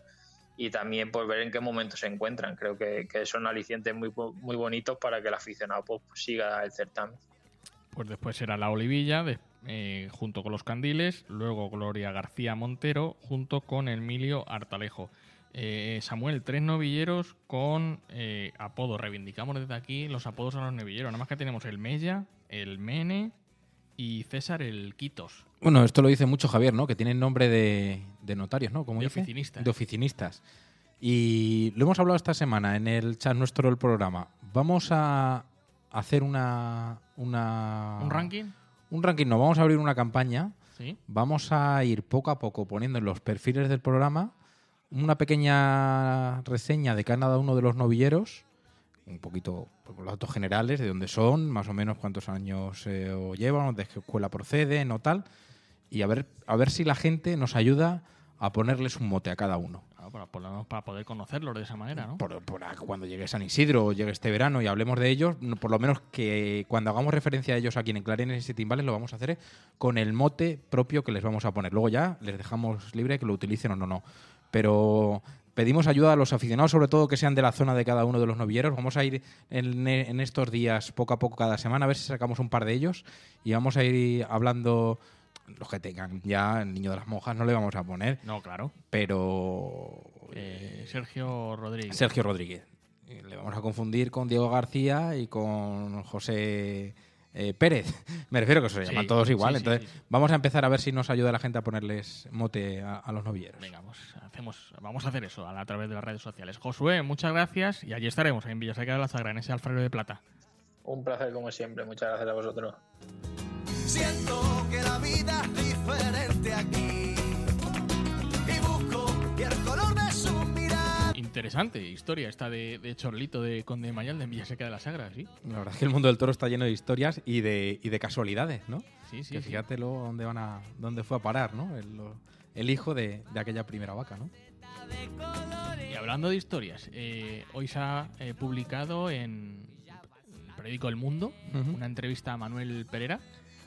[SPEAKER 8] y también pues ver en qué momento se encuentran. Creo que, que son alicientes muy, muy bonitos para que el aficionado pues, siga el certamen.
[SPEAKER 2] Pues después será la Olivilla, de- eh, junto con los Candiles, luego Gloria García Montero, junto con Emilio Artalejo. Eh, Samuel, tres novilleros con eh, apodos. Reivindicamos desde aquí los apodos a los novilleros. Nada más que tenemos el Mella, el Mene y César el Quitos.
[SPEAKER 7] Bueno, esto lo dice mucho Javier, ¿no? Que tienen nombre de, de notarios, ¿no? Como
[SPEAKER 2] De
[SPEAKER 7] dice?
[SPEAKER 2] oficinistas.
[SPEAKER 7] De oficinistas. Y lo hemos hablado esta semana en el chat nuestro del programa. Vamos a hacer una... una
[SPEAKER 2] ¿Un ranking?
[SPEAKER 7] Un ranking, no. Vamos a abrir una campaña.
[SPEAKER 2] Sí.
[SPEAKER 7] Vamos a ir poco a poco poniendo en los perfiles del programa una pequeña reseña de cada uno de los novilleros, un poquito pues, los datos generales de dónde son, más o menos cuántos años eh, o llevan, de qué escuela proceden o tal, y a ver, a ver si la gente nos ayuda a ponerles un mote a cada uno.
[SPEAKER 2] Claro, para, por poder conocerlos de esa manera, ¿no?
[SPEAKER 7] Por, por cuando llegue San Isidro o llegue este verano y hablemos de ellos, por lo menos que cuando hagamos referencia a ellos aquí en Clarines y Timbales lo vamos a hacer con el mote propio que les vamos a poner. Luego ya les dejamos libre que lo utilicen o no, no. Pero pedimos ayuda a los aficionados, sobre todo que sean de la zona de cada uno de los novilleros. Vamos a ir en, en estos días, poco a poco, cada semana, a ver si sacamos un par de ellos y vamos a ir hablando los que tengan ya el niño de las monjas no le vamos a poner,
[SPEAKER 2] No, claro.
[SPEAKER 7] pero
[SPEAKER 2] Eh, Sergio Rodríguez.
[SPEAKER 7] Sergio Rodríguez. Le vamos a confundir con Diego García y con José eh, Pérez. Me refiero que se
[SPEAKER 2] Sí,
[SPEAKER 7] llaman todos igual.
[SPEAKER 2] sí,
[SPEAKER 7] Entonces,
[SPEAKER 2] sí, sí.
[SPEAKER 7] vamos a empezar a ver si nos ayuda la gente a ponerles mote a, a los novilleros.
[SPEAKER 2] Venga, pues hacemos, vamos a hacer eso a, la- a través de las redes sociales. Josué, muchas gracias y allí estaremos en Villaseca de la Sagra, en ese alfarero de plata.
[SPEAKER 8] Un placer como siempre, muchas gracias a vosotros.
[SPEAKER 5] Siento que la vida es diferente aquí.
[SPEAKER 2] Interesante historia esta de, de Chorlito de Conde de Mayal de Villaseca de la Sagra, sí.
[SPEAKER 7] La verdad es que el mundo del toro está lleno de historias y de, y de casualidades, ¿no?
[SPEAKER 2] Sí, sí.
[SPEAKER 7] que
[SPEAKER 2] sí.
[SPEAKER 7] fíjate luego dónde, van a, dónde fue a parar, ¿no? El, el hijo de, de aquella primera vaca, ¿no?
[SPEAKER 2] Y hablando de historias, eh, hoy se ha eh, publicado en el periódico El Mundo
[SPEAKER 7] Ujú.
[SPEAKER 2] una entrevista a Manuel Pereira.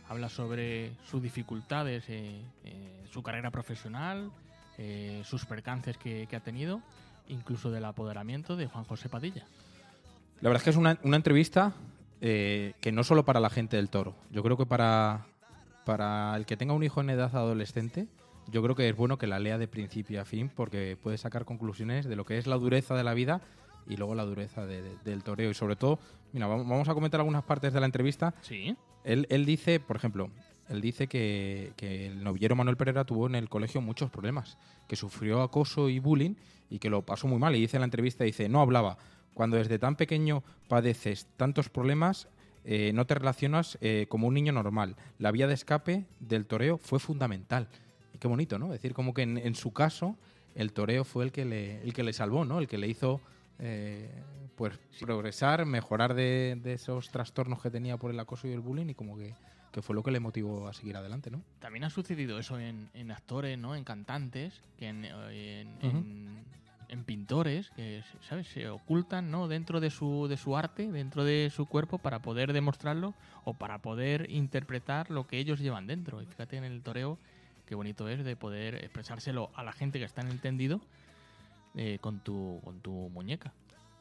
[SPEAKER 2] Habla sobre sus dificultades, eh, eh, su carrera profesional, eh, sus percances que, que ha tenido, incluso del apoderamiento de Juan José Padilla.
[SPEAKER 7] La verdad es que es una, una entrevista eh, que no solo para la gente del toro. Yo creo que para, para el que tenga un hijo en edad adolescente, yo creo que es bueno que la lea de principio a fin porque puede sacar conclusiones de lo que es la dureza de la vida y luego la dureza de- de- del toreo. Y sobre todo, mira, vamos a comentar algunas partes de la entrevista.
[SPEAKER 2] Sí,
[SPEAKER 7] Él, él dice, por ejemplo, él dice que, que el novillero Manuel Pereira tuvo en el colegio muchos problemas, que sufrió acoso y bullying y que lo pasó muy mal. Y dice en la entrevista, dice, no hablaba. Cuando desde tan pequeño padeces tantos problemas, eh, no te relacionas eh, como un niño normal. La vía de escape del toreo fue fundamental. Y qué bonito, ¿no? Es decir, como que en, en su caso, el toreo fue el que le, el que le salvó, ¿no? El que le hizo eh, pues progresar, mejorar de, de esos trastornos que tenía por el acoso y el bullying y como que, que fue lo que le motivó a seguir adelante, ¿no?
[SPEAKER 2] también ha sucedido eso en, en actores, ¿no? En cantantes, que en, en- pintores, que ¿sabes? se ocultan ¿no? dentro de su, de su arte, dentro de su cuerpo, para poder demostrarlo o para poder interpretar lo que ellos llevan dentro. Y fíjate en el toreo, qué bonito es de poder expresárselo a la gente que está en el tendido eh, con, tu, con tu muñeca.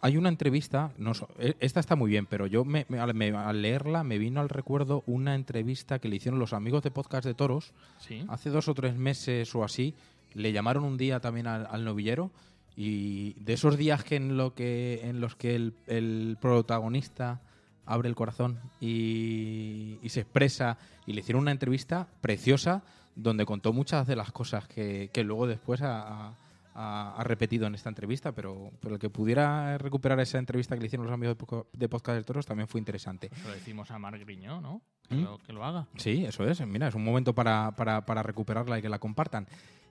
[SPEAKER 7] Hay una entrevista, no, e- esta está muy bien, pero yo me- me- al, me- al leerla me vino al recuerdo una entrevista que le hicieron los amigos de Podcast de Toros
[SPEAKER 2] Sí,
[SPEAKER 7] hace dos o tres meses o así. Le llamaron un día también al, al novillero y de esos días que en, lo que, en los que el, el protagonista abre el corazón y, y se expresa y le hicieron una entrevista preciosa donde contó muchas de las cosas que, que luego después ha, ha- ha repetido en esta entrevista, pero, pero el que pudiera recuperar esa entrevista que le hicieron los amigos de, Podcast de Toros también fue interesante.
[SPEAKER 2] eso lo decimos a Marc Griñó, ¿no? Que,
[SPEAKER 7] ¿Mm?
[SPEAKER 2] lo, que lo haga.
[SPEAKER 7] Sí, eso es. Mira, es un momento para, para, para recuperarla y que la compartan.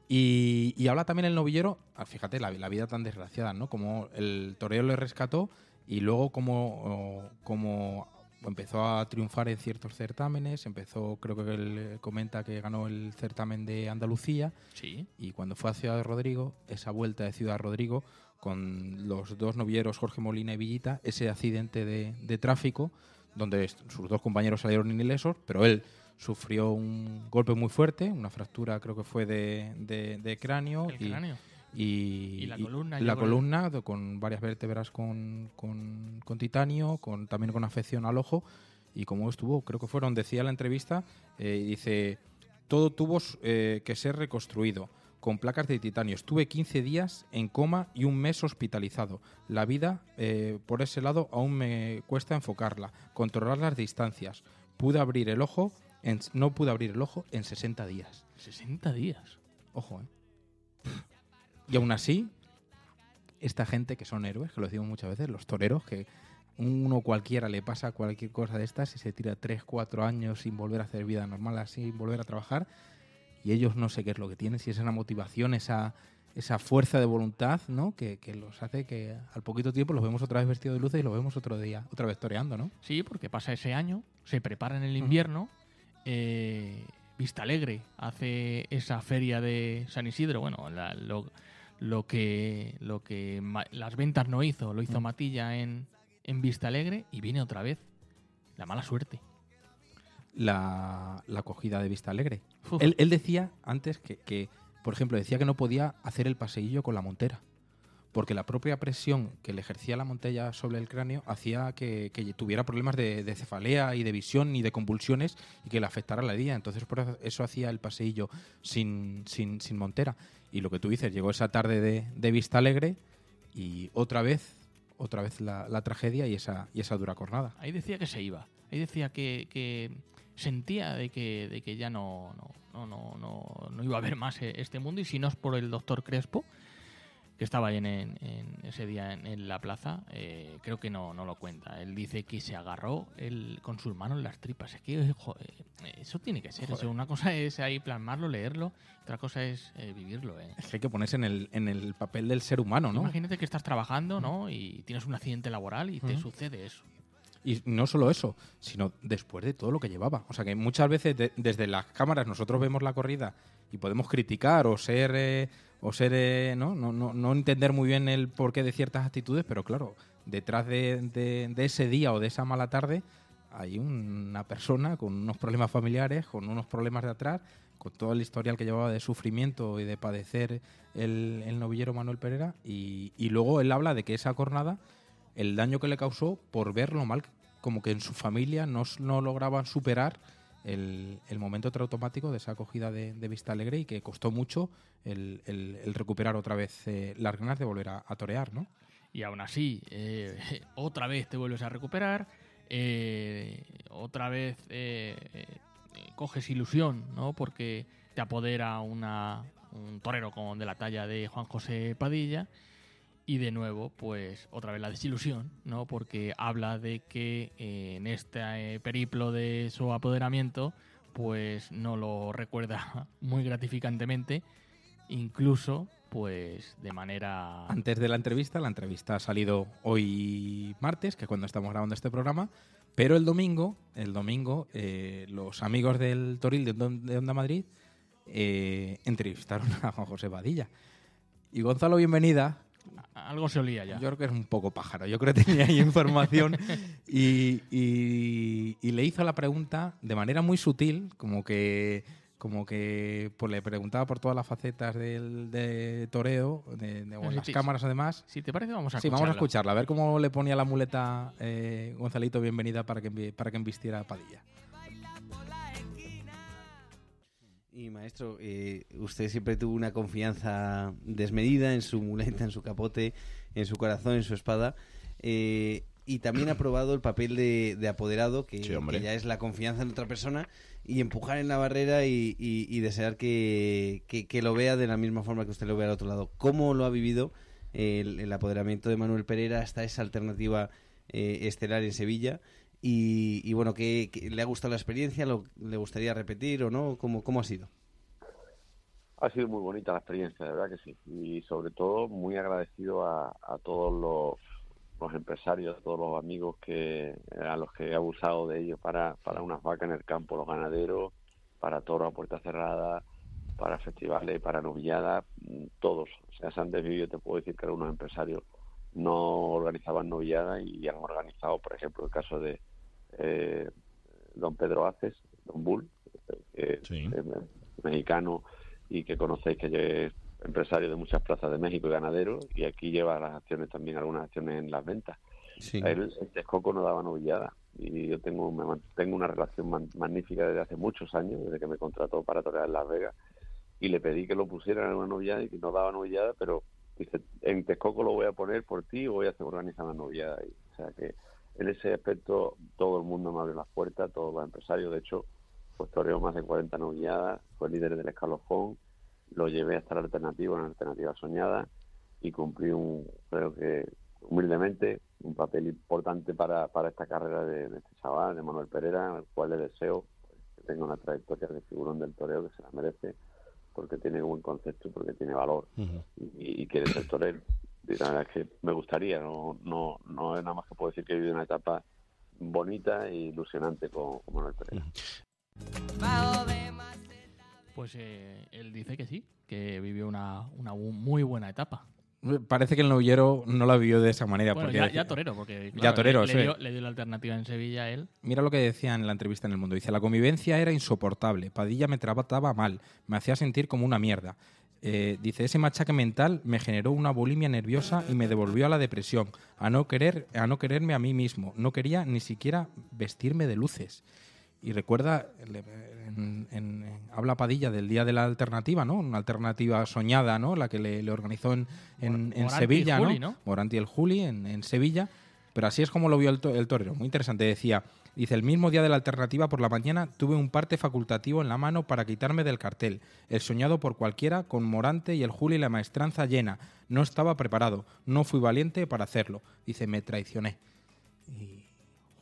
[SPEAKER 7] Y, y habla también el novillero, ah, fíjate, la, la vida tan desgraciada, ¿no? Como el toreo le rescató y luego como, como empezó a triunfar en ciertos certámenes, empezó, creo que él comenta que ganó el certamen de Andalucía
[SPEAKER 2] Sí,
[SPEAKER 7] y cuando fue a Ciudad de Rodrigo, esa vuelta de Ciudad Rodrigo con los dos novilleros Jorge Molina y Villita, ese accidente de, de tráfico donde sus dos compañeros salieron ilesos, pero él sufrió un golpe muy fuerte, una fractura creo que fue de, de- de cráneo,
[SPEAKER 2] el
[SPEAKER 7] y,
[SPEAKER 2] cráneo.
[SPEAKER 7] Y-
[SPEAKER 2] Y la
[SPEAKER 7] y
[SPEAKER 2] columna,
[SPEAKER 7] la con varias vértebras con, con- con titanio, con también con afección al ojo y como estuvo, creo que fueron, decía la entrevista, eh, dice todo tuvo eh, que ser reconstruido con placas de titanio. Estuve 15 días en coma y un mes hospitalizado. La vida, eh, por ese lado, aún me cuesta enfocarla, controlar las distancias. Pude abrir el ojo, en- no pude abrir el ojo en 60 días.
[SPEAKER 2] 60 días.
[SPEAKER 7] Ojo, ¿eh? Y aún así, esta gente que son héroes, que lo decimos muchas veces, los toreros, que uno cualquiera le pasa cualquier cosa de estas y se tira 3, 4 años sin volver a hacer vida normal, sin volver a trabajar, y ellos no sé qué es lo que tienen, si es una motivación, esa, esa fuerza de voluntad, ¿no? Que, que los hace que al poquito tiempo los vemos otra vez vestidos de luces y los vemos otro día, otra vez toreando, ¿no?
[SPEAKER 2] Sí, porque pasa ese año, se prepara en el invierno. eh, Vista Alegre hace esa feria de San Isidro. Bueno, la- lo, lo que, lo que las ventas no hizo, lo hizo
[SPEAKER 7] Mm.
[SPEAKER 2] Matilla en, en Vista Alegre y viene otra vez. La mala suerte.
[SPEAKER 7] La, la acogida de Vista Alegre. Él, él decía antes que, que, por ejemplo, decía que no podía hacer el paseillo con la montera. Porque la propia presión que le ejercía la montella sobre el cráneo hacía que, que tuviera problemas de, de cefalea y de visión y de convulsiones y que le afectara la día. Entonces, por eso- eso hacía el paseillo sin, sin, sin montera. Y lo que tú dices, llegó esa tarde de, de Vista Alegre y otra vez, otra vez la, la tragedia y esa, y esa dura jornada.
[SPEAKER 2] ahí decía que se iba. Ahí decía que, que sentía de que, de que ya no, no, no, no, no, iba a haber más eh, este mundo y si no es por el doctor Crespo, que estaba ahí en, en- en ese día en, en la plaza, eh, creo que no, no lo cuenta. Él dice que se agarró él, con sus manos en las tripas. Es que jo, eh, eso tiene que ser. Una cosa es ahí plasmarlo, leerlo, otra cosa es eh, vivirlo. ¿eh?
[SPEAKER 7] Es que hay que ponerse en el, en el papel del ser humano, ¿no?
[SPEAKER 2] Imagínate que estás trabajando ¿no? y tienes un accidente laboral y te sucede eso.
[SPEAKER 7] Y no solo eso, sino después de todo lo que llevaba. O sea que muchas veces de- desde las cámaras nosotros vemos la corrida y podemos criticar o ser eh, o ser eh, ¿no? No, no, no entender muy bien el porqué de ciertas actitudes, pero claro, detrás de, de- de ese día o de esa mala tarde hay una persona con unos problemas familiares, con unos problemas de atrás, con todo el historial que llevaba de sufrimiento y de padecer el, el novillero Manuel Pereira. Y, y luego él habla de que esa jornada el daño que le causó por ver lo mal, como que en su familia no, no lograban superar el, momento traumático de esa acogida de, Vista Alegre y que costó mucho el, recuperar otra vez eh, las ganas de volver a, torear, ¿no?
[SPEAKER 2] Y aún así, eh, otra vez te vuelves a recuperar, eh, otra vez coges ilusión, ¿no? Porque te apodera una, un torero como de la talla de Juan José Padilla. Y de nuevo, pues otra vez la desilusión, ¿no? Porque habla de que eh, en este eh, periplo de su apoderamiento, pues no lo recuerda muy gratificantemente, incluso, pues de manera
[SPEAKER 7] Antes de la entrevista, la entrevista ha salido hoy martes, que es cuando estamos grabando este programa, pero el domingo, el domingo, eh, los amigos del Toril de, Onda Madrid entrevistaron a Juan José Badilla. Y Gonzalo, bienvenida.
[SPEAKER 2] Algo se olía ya.
[SPEAKER 7] Yo creo que es un poco pájaro. Yo creo que tenía ahí información y, y- y le hizo la pregunta de manera muy sutil, como que como que pues, le preguntaba por todas las facetas del de toreo, de, las
[SPEAKER 2] sí.
[SPEAKER 7] cámaras además.
[SPEAKER 2] Si te parece, vamos a
[SPEAKER 7] Sí, vamos a escucharla, a ver cómo le ponía la muleta eh, Gonzalito Bienvenida para que, para que embistiera a Padilla.
[SPEAKER 9] Y maestro, eh, usted siempre tuvo una confianza desmedida en su muleta, en su capote, en su corazón, en su espada. eh, y también ha probado el papel de, de apoderado, que,
[SPEAKER 10] Sí, hombre.
[SPEAKER 9] que ya es la confianza en otra persona, y empujar en la barrera y, y- y desear que, que- que lo vea de la misma forma que usted lo vea al otro lado. ¿Cómo lo ha vivido el, el apoderamiento de Manuel Pereira hasta esa alternativa eh, estelar en Sevilla? Y, y bueno, ¿qué, qué- le ha gustado la experiencia? ¿Lo- ¿Le gustaría repetir o no? ¿Cómo, cómo ha sido?
[SPEAKER 10] Ha sido muy bonita la experiencia, de verdad que sí. Y sobre todo muy agradecido a, a todos los, los empresarios, a todos los amigos que a los que he abusado de ellos para, para unas vacas en el campo, los ganaderos, para toros a puerta cerrada, para festivales, para novilladas, todos. O sea, se han desvivido, te puedo decir que algunos empresarios no organizaban novilladas y han organizado, por ejemplo, el caso de eh, don Pedro Aces, don Bull, eh,
[SPEAKER 11] Sí.
[SPEAKER 10] mexicano y que conocéis que es empresario de muchas plazas de México y ganadero y aquí lleva las acciones también, algunas acciones en las ventas.
[SPEAKER 9] Sí.
[SPEAKER 10] Él, en Texcoco no daba novillada y yo tengo, me tengo una relación man- magnífica desde hace muchos años, desde que me contrató para torear en Las Vegas y le pedí que lo pusieran en una novillada y que no daba novillada, pero dice, en Texcoco lo voy a poner por ti o voy a hacer organizar una novillada. ahí. O sea que en ese aspecto todo el mundo me abrió las puertas, todos los empresarios, de hecho, pues toreó más de 40 novilladas, fue líder del escalofón, lo llevé hasta la alternativa, una alternativa soñada y cumplí un, creo que humildemente, un papel importante para, para esta carrera de, de este chaval, de Manuel Pereira, al cual le deseo pues, que tenga una trayectoria de figurón del toreo que se la merece, porque tiene buen concepto y porque tiene valor. Y, y quiere ser torero. Y la verdad es que me gustaría, no, no, no es nada más que puedo decir que he vivido una etapa bonita e ilusionante con, con Manuel Pereira.
[SPEAKER 2] Pues eh, él dice que sí, que vivió una, una muy buena etapa.
[SPEAKER 7] Parece que el novillero no la vivió de esa manera.
[SPEAKER 2] Bueno,
[SPEAKER 7] porque
[SPEAKER 2] ya, ya torero, porque
[SPEAKER 7] Ya
[SPEAKER 2] claro,
[SPEAKER 7] torero,
[SPEAKER 2] le, le dio, le dio la alternativa en Sevilla a él.
[SPEAKER 7] Mira lo que decía en la entrevista en El Mundo. Dice, la convivencia era insoportable. Padilla me trataba mal. Me hacía sentir como una mierda. Eh, dice, ese machaque mental me generó una bulimia nerviosa y me devolvió a la depresión, a no, querer, a no quererme a mí mismo. No quería ni siquiera vestirme de luces. Y recuerda, en- en- en- habla Padilla del día de la alternativa, ¿no? Una alternativa soñada, ¿no? La que le, le organizó en, en- en
[SPEAKER 2] Moranti y
[SPEAKER 7] Sevilla,
[SPEAKER 2] Juli,
[SPEAKER 7] ¿no?
[SPEAKER 2] ¿no?
[SPEAKER 7] Moranti el Juli en, en Sevilla. Pero así es como lo vio el, to- el torero. Muy interesante. Decía, Dice, el mismo día de la alternativa por la mañana tuve un parte facultativo en la mano para quitarme del cartel. El soñado por cualquiera, con Morante y el Juli y la maestranza llena. No estaba preparado. No fui valiente para hacerlo. Dice, me traicioné. Y,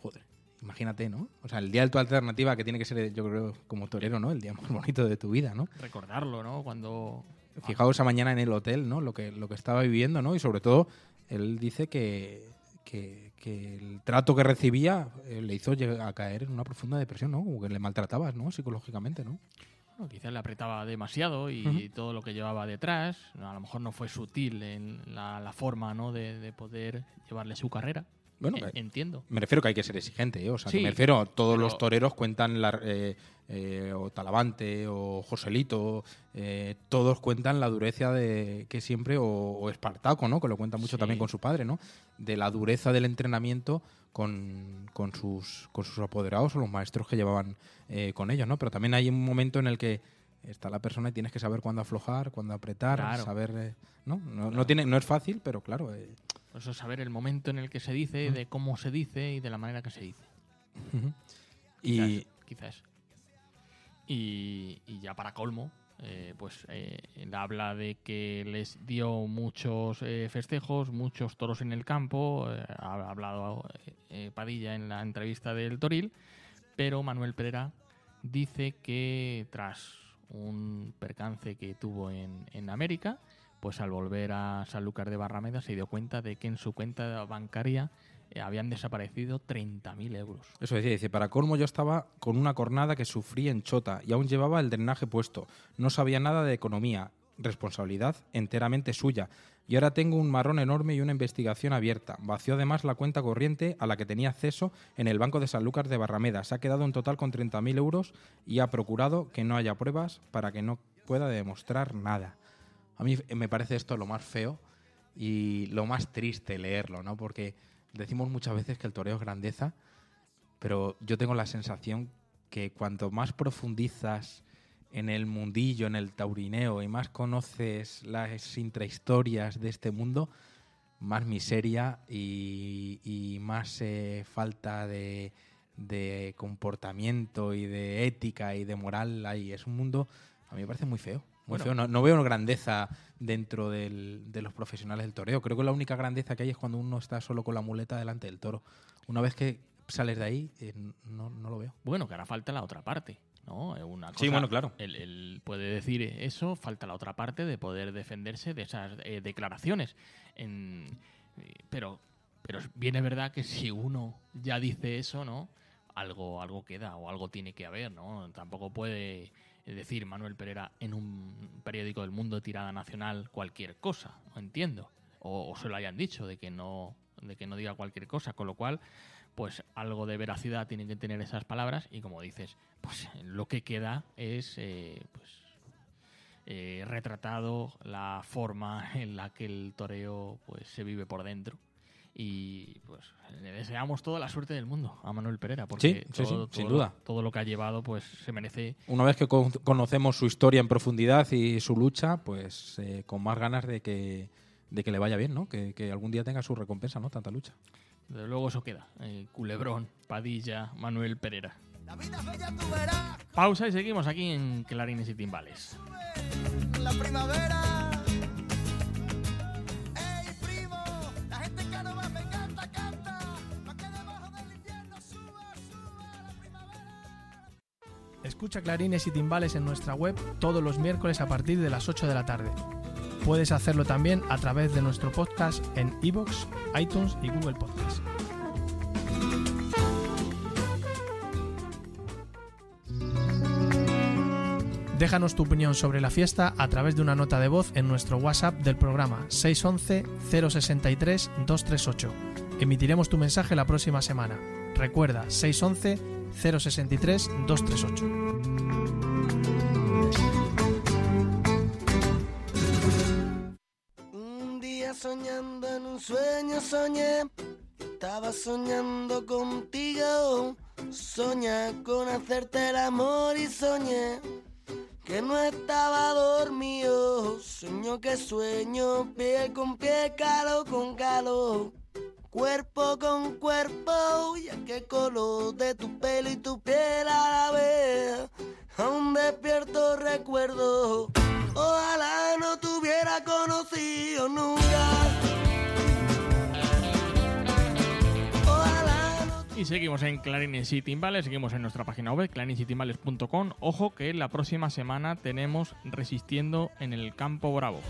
[SPEAKER 7] joder, imagínate, ¿no? O sea, el día de tu alternativa, que tiene que ser, yo creo, como torero, ¿no? El día más bonito de tu vida, ¿no?
[SPEAKER 2] Recordarlo, ¿no? Cuando
[SPEAKER 7] Fijaos esa mañana en el hotel, ¿no? Lo que, lo que estaba viviendo, ¿no? Y sobre todo, él dice que, que, que el trato que recibía eh, le hizo llegar a caer en una profunda depresión, ¿no? Como que le maltratabas, ¿no? Psicológicamente, ¿no?
[SPEAKER 2] Bueno, quizás le apretaba demasiado y todo lo que llevaba detrás. A lo mejor no fue sutil en la, la forma ¿no? de, de poder llevarle su carrera.
[SPEAKER 7] Bueno,
[SPEAKER 2] entiendo.
[SPEAKER 7] Me refiero que hay que ser exigente, ¿eh? O sea, que
[SPEAKER 2] Sí,
[SPEAKER 7] me refiero, todos los toreros cuentan, la, eh, eh, o Talavante, o Joselito, eh, todos cuentan la dureza de que siempre, o, o Espartaco, ¿no? Que lo cuenta mucho
[SPEAKER 2] Sí.
[SPEAKER 7] también con su padre, ¿no? De la dureza del entrenamiento con, con sus, con sus apoderados o los maestros que llevaban eh, con ellos, ¿no? Pero también hay un momento en el que está la persona y tienes que saber cuándo aflojar, cuándo apretar,
[SPEAKER 2] Claro.
[SPEAKER 7] saber, eh, ¿no? No, tiene, no es fácil, pero claro. Eh,
[SPEAKER 2] Por eso saber el momento en el que se dice, de cómo se dice y de la manera que se dice. Quizás,
[SPEAKER 7] y
[SPEAKER 2] quizás. Y, y ya para colmo, eh, pues eh, él habla de que les dio muchos eh, festejos, muchos toros en el campo. eh, ha hablado eh, eh, Padilla en la entrevista del Toril, pero Manuel Pereira dice que tras un percance que tuvo en, en América, pues al volver a Sanlúcar de Barrameda se dio cuenta de que en su cuenta bancaria eh, habían desaparecido 30.000 euros.
[SPEAKER 7] Eso decía, dice, para colmo yo estaba con una cornada que sufrí en Chota y aún llevaba el drenaje puesto. No sabía nada de economía, responsabilidad enteramente suya. Y ahora tengo un marrón enorme y una investigación abierta. Vació además la cuenta corriente a la que tenía acceso en el Banco de Sanlúcar de Barrameda. Se ha quedado en total con 30.000 euros y ha procurado que no haya pruebas para que no pueda demostrar nada. A mí me parece esto lo más feo y lo más triste leerlo, ¿no? Porque decimos muchas veces que el toreo es grandeza, pero yo tengo la sensación que cuanto más profundizas en el mundillo, en el taurineo, y más conoces las intrahistorias de este mundo, más miseria y, más eh, falta de, de comportamiento y de ética y de moral hay. Es un mundo, a mí me parece muy feo.
[SPEAKER 2] Bueno.
[SPEAKER 7] feo. No, no veo grandeza dentro del- de los profesionales del toreo. Creo que la única grandeza que hay es cuando uno está solo con la muleta delante del toro. Una vez que sales de ahí, eh, no, no lo veo.
[SPEAKER 2] Bueno, que ahora falta la otra parte, ¿no?
[SPEAKER 7] Sí, bueno, claro.
[SPEAKER 2] Él, él puede decir eso, falta la otra parte de poder defenderse de esas eh, declaraciones. En- eh, pero, pero bien es verdad que si uno ya dice eso, ¿no? Algo, algo queda o algo tiene que haber, ¿no? Tampoco puede decir Manuel Pereira en un periódico del mundo tirada nacional cualquier cosa, entiendo. O, o se lo hayan dicho de que no de que no diga cualquier cosa, con lo cual pues algo de veracidad tienen que tener esas palabras y como dices, pues lo que queda es eh, pues eh, retratado la forma en la que el toreo pues se vive por dentro y pues le deseamos toda la suerte del mundo a Manuel Pereira porque
[SPEAKER 7] Sí, sí, sí,
[SPEAKER 2] todo,
[SPEAKER 7] sin
[SPEAKER 2] todo-
[SPEAKER 7] duda.
[SPEAKER 2] todo lo que ha llevado pues se merece
[SPEAKER 7] Una vez que con- conocemos su historia en profundidad y su lucha, pues eh, con más ganas de que, de que le vaya bien, ¿no? Que, que algún día tenga su recompensa, ¿no? Tanta lucha.
[SPEAKER 2] desde luego eso queda eh, Culebrón Padilla Manuel Pereira
[SPEAKER 5] La vida es bella, tú verás.
[SPEAKER 2] pausa y seguimos aquí en Clarines y Timbales
[SPEAKER 5] La primavera.
[SPEAKER 11] Escucha clarines y timbales en nuestra web todos los miércoles a partir de las 8 de la tarde. Puedes hacerlo también a través de nuestro podcast en iVoox, iTunes y Google Podcast. Déjanos tu opinión sobre la fiesta a través de una nota de voz en nuestro WhatsApp del programa 611 063 238. Emitiremos tu mensaje la próxima semana. Recuerda 611 063 238.
[SPEAKER 5] En un sueño soñé, estaba soñando contigo, soñé con hacerte el amor y soñé que no estaba dormido, sueño que sueño, pie con pie, calo con calo, cuerpo con cuerpo, y a qué color de tu pelo y tu piel a la vez, aún despierto recuerdo, ojalá no te hubiera conocido nunca.
[SPEAKER 2] Y seguimos en Clarines y Timbales, seguimos en nuestra página web, clarinesytimbales.com. Ojo que la próxima semana tenemos Resistiendo en el Campo Bravo.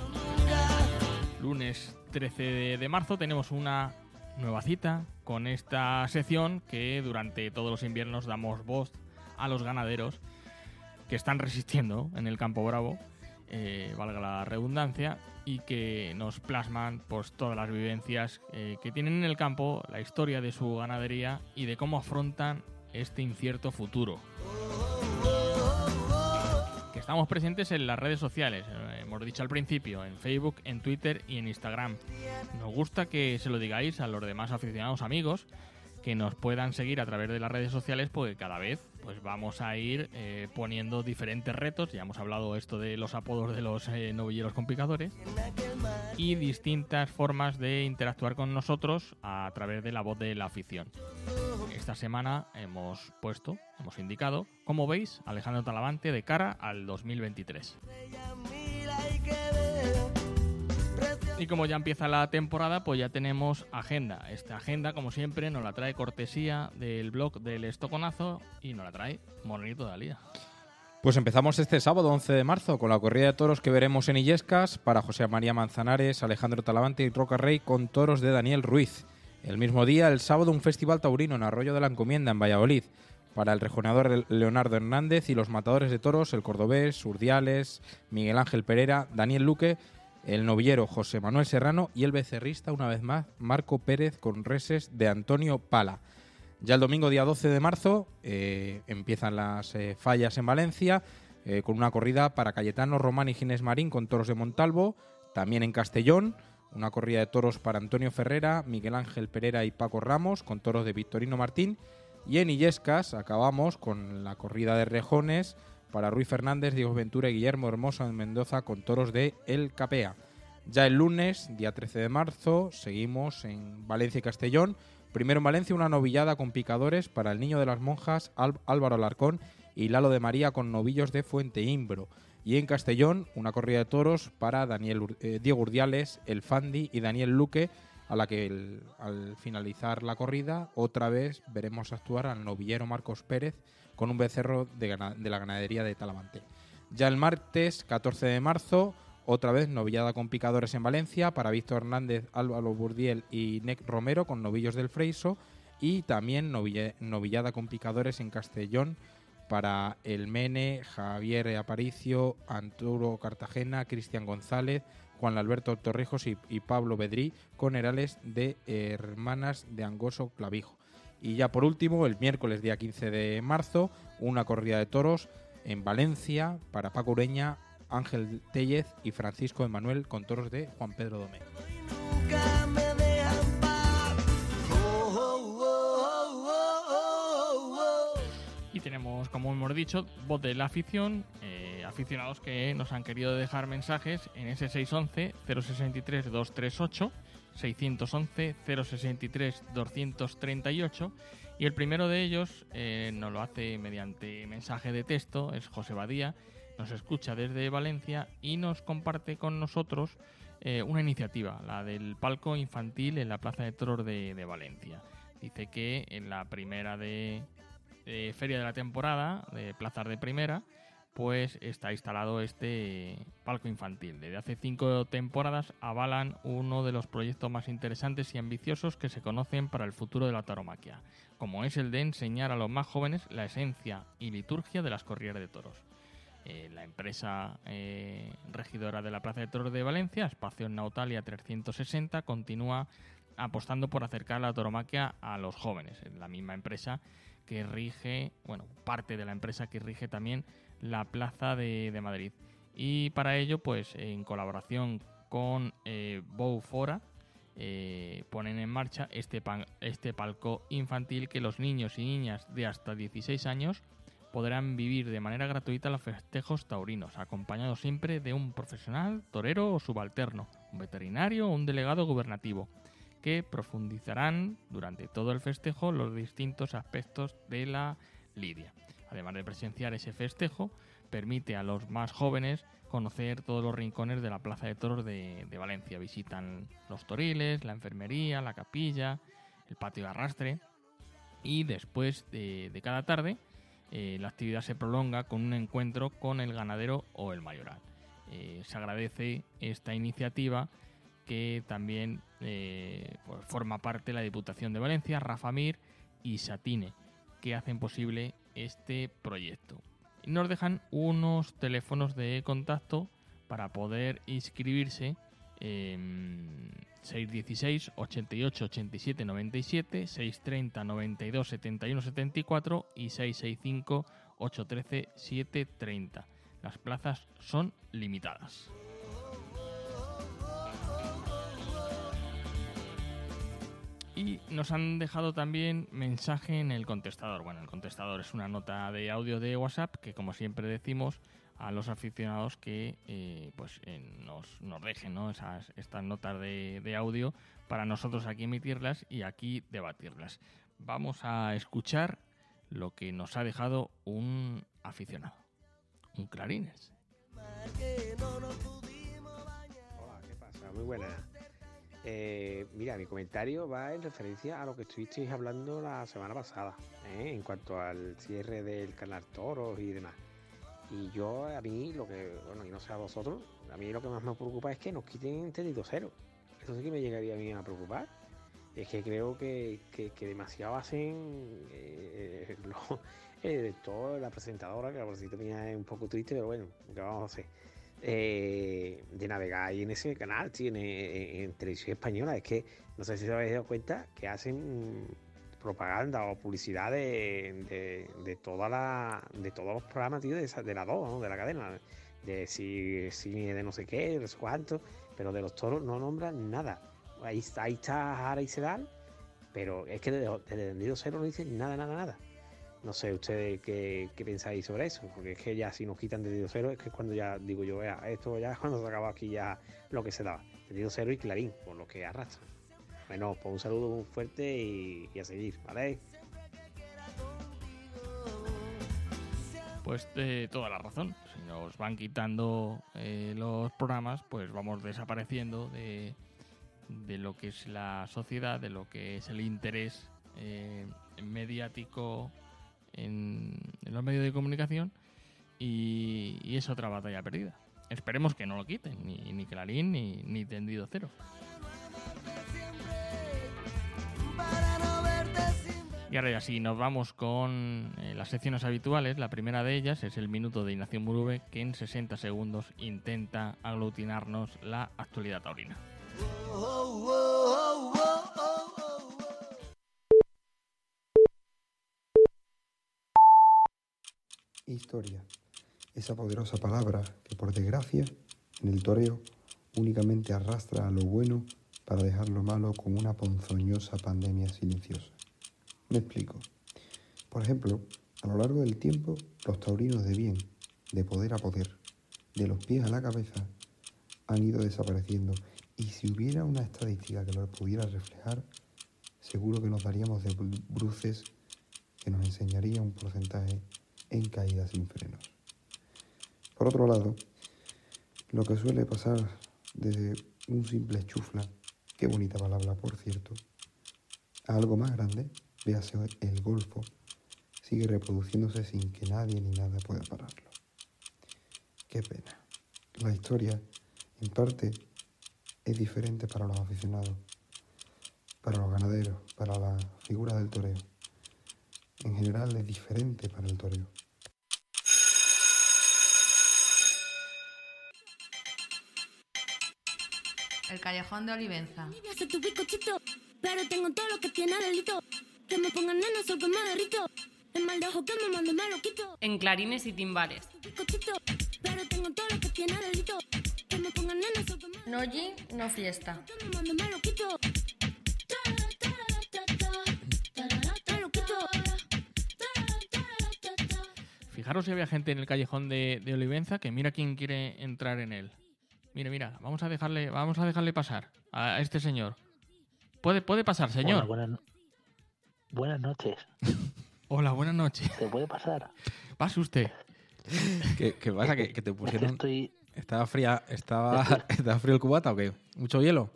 [SPEAKER 2] Lunes 13 de, marzo tenemos una nueva cita con esta sección que durante todos los inviernos damos voz a los ganaderos que están resistiendo en el Campo Bravo, eh, valga la redundancia, y que nos plasman pues, todas las vivencias eh, que tienen en el campo, la historia de su ganadería y de cómo afrontan este incierto futuro. Que estamos presentes en las redes sociales, eh, hemos dicho al principio, en Facebook, en Twitter y en Instagram. Nos gusta que se lo digáis a los demás aficionados amigos que nos puedan seguir a través de las redes sociales porque cada vez pues vamos a ir eh, poniendo diferentes retos, ya hemos hablado esto de los apodos de los eh, novilleros con picadores y distintas formas de interactuar con nosotros a través de la voz de la afición. Esta semana hemos puesto, hemos indicado, como veis, Alejandro Talavante de cara al 2023. Y como ya empieza la temporada, pues ya tenemos agenda. Esta agenda, como siempre, nos la trae cortesía del blog del Estoconazo y nos la trae Morenito de Alía.
[SPEAKER 7] Pues empezamos este sábado 11 de marzo con la corrida de toros que veremos en Illescas para José María Manzanares, Alejandro Talavante y Roca Rey con toros de Daniel Ruiz. El mismo día, el sábado, un festival taurino en Arroyo de la Encomienda, en Valladolid, para el rejoneador Leonardo Hernández y los matadores de toros, el cordobés, Urdiales, Miguel Ángel Pereira, Daniel Luque, el novillero José Manuel Serrano y el becerrista, una vez más, Marco Pérez con reses de Antonio Pala. Ya el domingo, día 12 de marzo, eh, empiezan las eh, fallas en Valencia, eh, con una corrida para Cayetano Román y Ginés Marín con toros de Montalvo, también en Castellón, una corrida de toros para Antonio Ferrera, Miguel Ángel Pereira y Paco Ramos con toros de Victorino Martín, y en Illescas acabamos con la corrida de rejones para Ruiz Fernández, Diego Ventura y Guillermo Hermoso en Mendoza con toros de El Capea. Ya el lunes, día 13 de marzo, seguimos en Valencia y Castellón. Primero en Valencia una novillada con picadores para el Niño de las Monjas, Álvaro Alarcón y Lalo de María con novillos de Fuente Imbro. Y en Castellón una corrida de toros para Daniel, eh, Diego Urdiales, El Fandi y Daniel Luque, a la que al finalizar la corrida otra vez veremos actuar al novillero Marcos Pérez con un becerro de, la ganadería de Talavante. Ya el martes 14 de marzo, otra vez novillada con picadores en Valencia para Víctor Hernández, Álvaro Burdiel y Nec Romero con novillos del Freiso y también novillada con picadores en Castellón para El Mene, Javier Aparicio, Arturo Cartagena, Cristian González, Juan Alberto Torrijos y, Pablo Bedrí con herales de Hermanas de Angoso Clavijo. Y ya por último, el miércoles día 15 de marzo, una corrida de toros en Valencia para Paco Ureña, Ángel Tellez y Francisco Emanuel con toros de Juan Pedro Domé.
[SPEAKER 2] Y tenemos, como hemos dicho, voz de la afición, eh, aficionados que nos han querido dejar mensajes en ese 611-063-238, 611-063-238, y el primero de ellos eh, nos lo hace mediante mensaje de texto, es José Badía, nos escucha desde Valencia y nos comparte con nosotros eh, una iniciativa, la del palco infantil en la Plaza de Toros de, Valencia. Dice que en la primera de, de feria de la temporada, de plazas de primera, pues está instalado este palco infantil. Desde hace cinco temporadas avalan uno de los proyectos más interesantes y ambiciosos que se conocen para el futuro de la tauromaquia, como es el de enseñar a los más jóvenes la esencia y liturgia de las corridas de toros. Eh, la empresa eh, regidora de la Plaza de Toros de Valencia, Espacio Nautalia 360, continúa apostando por acercar la tauromaquia a los jóvenes. Es la misma empresa que rige, bueno, parte de la empresa que rige también la Plaza de, Madrid. Y para ello, pues en colaboración con eh, eh, ponen en marcha este, este palco infantil que los niños y niñas de hasta 16 años podrán vivir de manera gratuita los festejos taurinos, acompañados siempre de un profesional, torero o subalterno, un veterinario o un delegado gubernativo, que profundizarán durante todo el festejo los distintos aspectos de la lidia. Además de presenciar ese festejo, permite a los más jóvenes conocer todos los rincones de la Plaza de Toros de, de Valencia. Visitan los toriles, la enfermería, la capilla, el patio de arrastre y después de, de cada tarde eh, la actividad se prolonga con un encuentro con el ganadero o el mayoral. Eh, se agradece esta iniciativa que también eh, pues forma parte la Diputación de Valencia, Rafa Mir y Satine, que hacen posible este proyecto. Nos dejan unos teléfonos de contacto para poder inscribirse en 616 88 87 97, 630 92 71 74 y 665 813 730. Las plazas son limitadas. Y nos han dejado también mensaje en el contestador. Bueno, el contestador es una nota de audio de WhatsApp que, como siempre decimos, a los aficionados que eh, pues eh, nos, nos dejen ¿no? Esas, estas notas de, audio para nosotros aquí emitirlas y aquí debatirlas. Vamos a escuchar lo que nos ha dejado un aficionado, un clarines.
[SPEAKER 12] Hola, ¿qué pasa? Muy buena. Eh, mira, mi comentario va en referencia a lo que estuvisteis hablando la semana pasada, ¿eh? en cuanto al cierre del canal Toros y demás. Y yo, a mí, lo que, bueno, y no sé a vosotros, a mí lo que más me preocupa es que nos quiten entendido cero. Eso sí que me llegaría a mí a preocupar. Es que creo que, que, demasiado hacen eh, lo, eh, todo la presentadora, que la presentadora mía es un poco triste, pero bueno, ¿qué vamos a hacer? Eh, de navegar ahí en ese canal, en televisión española. Es que no sé si os habéis dado cuenta que hacen propaganda o publicidad de, de, de toda de todos los programas, tío, de, esa- de la 2, ¿no? de la cadena. De si, si de no sé qué, de no sé pero de los toros no nombran nada. Ahí, ahí está Jara y Sedal, pero es que desde de, Tendido Cero no dicen nada, nada, nada. No sé ustedes qué, qué pensáis sobre eso, porque es que ya si nos quitan Tendido Cero es que es cuando ya digo yo, vea, esto ya es cuando se acaba aquí ya lo que se daba. Tendido Cero y Clarín, por lo que arrastran. Bueno, pues un saludo muy fuerte y, a seguir, ¿vale?
[SPEAKER 2] Pues de toda la razón. Si nos van quitando eh, los programas, pues vamos desapareciendo de, de lo que es la sociedad, de lo que es el interés eh, mediático en, los medios de comunicación y, es otra batalla perdida. Esperemos que no lo quiten, ni, ni Clarín ni, ni Tendido Cero. Y ahora ya sí, nos vamos con eh, las secciones habituales. La primera de ellas es el minuto de Ignacio Murube, que en 60 segundos intenta aglutinarnos la actualidad taurina.
[SPEAKER 13] Historia. Esa poderosa palabra que por desgracia en el toreo únicamente arrastra a lo bueno para dejar lo malo como una ponzoñosa pandemia silenciosa. Me explico. Por ejemplo, a lo largo del tiempo, los taurinos de bien, de poder a poder, de los pies a la cabeza, han ido desapareciendo. Y si hubiera una estadística que lo pudiera reflejar, seguro que nos daríamos de bru- bruces que nos enseñaría un porcentaje en caídas sin frenos. Por otro lado, lo que suele pasar desde un simple chufla, qué bonita palabra por cierto, a algo más grande, véase el golfo, sigue reproduciéndose sin que nadie ni nada pueda pararlo. Qué pena. La historia, en parte, es diferente para los aficionados, para los ganaderos, para la figura del toreo. En general es diferente para el toreo.
[SPEAKER 14] El callejón de Olivenza.
[SPEAKER 15] Voy a ser tu bizcochito, pero tengo todo lo que tiene delito. Que me pongan nena, soy que me derrito. El mal de ojo que me mande me lo quito.
[SPEAKER 14] En clarines y timbales.
[SPEAKER 15] Bizcochito, pero tengo todo lo que tiene delito. Que me pongan nena, soy que me
[SPEAKER 14] No gin, no fiesta.
[SPEAKER 15] que me mande me lo quito.
[SPEAKER 2] Fijaros si había gente en el callejón de, de Olivenza que mira quién quiere entrar en él. Mira, mira, vamos a dejarle, vamos a dejarle pasar a este señor. Puede, puede pasar, señor.
[SPEAKER 16] Hola, buenas, no- buenas noches.
[SPEAKER 2] Hola, buenas noches.
[SPEAKER 16] ¿Se puede pasar?
[SPEAKER 2] Pase usted.
[SPEAKER 7] ¿Qué, qué pasa? ¿Que, que te pusieron...?
[SPEAKER 16] estoy-
[SPEAKER 7] ¿Estaba, fría, estaba, ¿Estaba frío el cubata o qué? ¿Mucho hielo?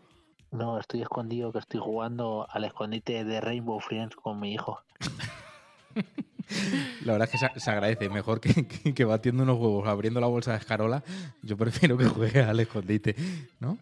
[SPEAKER 16] No, estoy escondido, que estoy jugando al escondite de Rainbow Friends con mi hijo.
[SPEAKER 7] La verdad es que se, agradece. Mejor que, que, que batiendo unos huevos, abriendo la bolsa de escarola, yo prefiero que juegue al escondite, ¿no?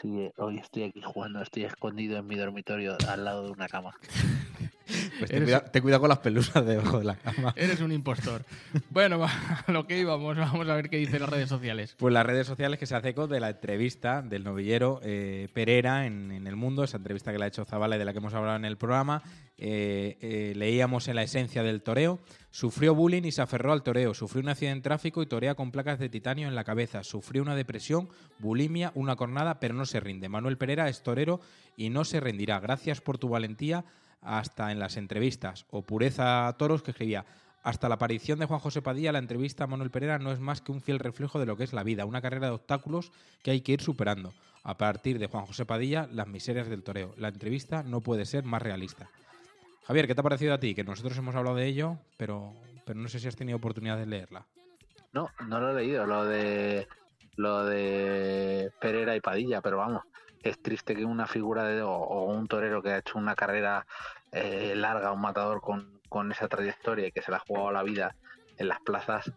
[SPEAKER 16] Sí, eh, hoy estoy aquí jugando, estoy escondido en mi dormitorio al lado de una cama.
[SPEAKER 7] Pues ten cuidado con las pelusas debajo de la cama.
[SPEAKER 2] Eres un impostor. Bueno, va, a lo que íbamos, vamos a ver qué dicen las redes sociales.
[SPEAKER 7] Pues las redes sociales que se hace eco de la entrevista del novillero eh, Pereira en, en El Mundo, esa entrevista que le ha hecho Zabala y de la que hemos hablado en el programa. Eh, eh, leíamos en la esencia del toreo. Sufrió bullying y se aferró al toreo. Sufrió un accidente en tráfico y torea con placas de titanio en la cabeza. Sufrió una depresión, bulimia, una cornada, pero no se rinde. Manuel Pereira es torero y no se rendirá. Gracias por tu valentía hasta en las entrevistas. O Pureza Toros que escribía. Hasta la aparición de Juan José Padilla, la entrevista a Manuel Pereira no es más que un fiel reflejo de lo que es la vida, una carrera de obstáculos que hay que ir superando. A partir de Juan José Padilla, las miserias del toreo. La entrevista no puede ser más realista. Javier, ¿qué te ha parecido a ti? Que nosotros hemos hablado de ello, pero, pero no sé si has tenido oportunidad de leerla.
[SPEAKER 16] No, no lo he leído, lo de lo de Pereira y Padilla, pero vamos, es triste que una figura de, o, un torero que ha hecho una carrera eh, larga, un matador con, con esa trayectoria y que se la ha jugado la vida en las plazas,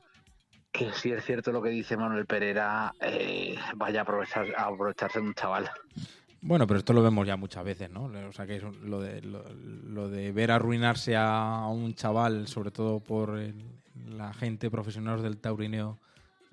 [SPEAKER 16] que si es cierto lo que dice Manuel Pereira, eh, vaya a, aprovechar, a aprovecharse de un chaval.
[SPEAKER 7] Bueno, pero esto lo vemos ya muchas veces, ¿no? O sea, que lo de, lo, de ver arruinarse a, un chaval, sobre todo por la gente profesional del taurineo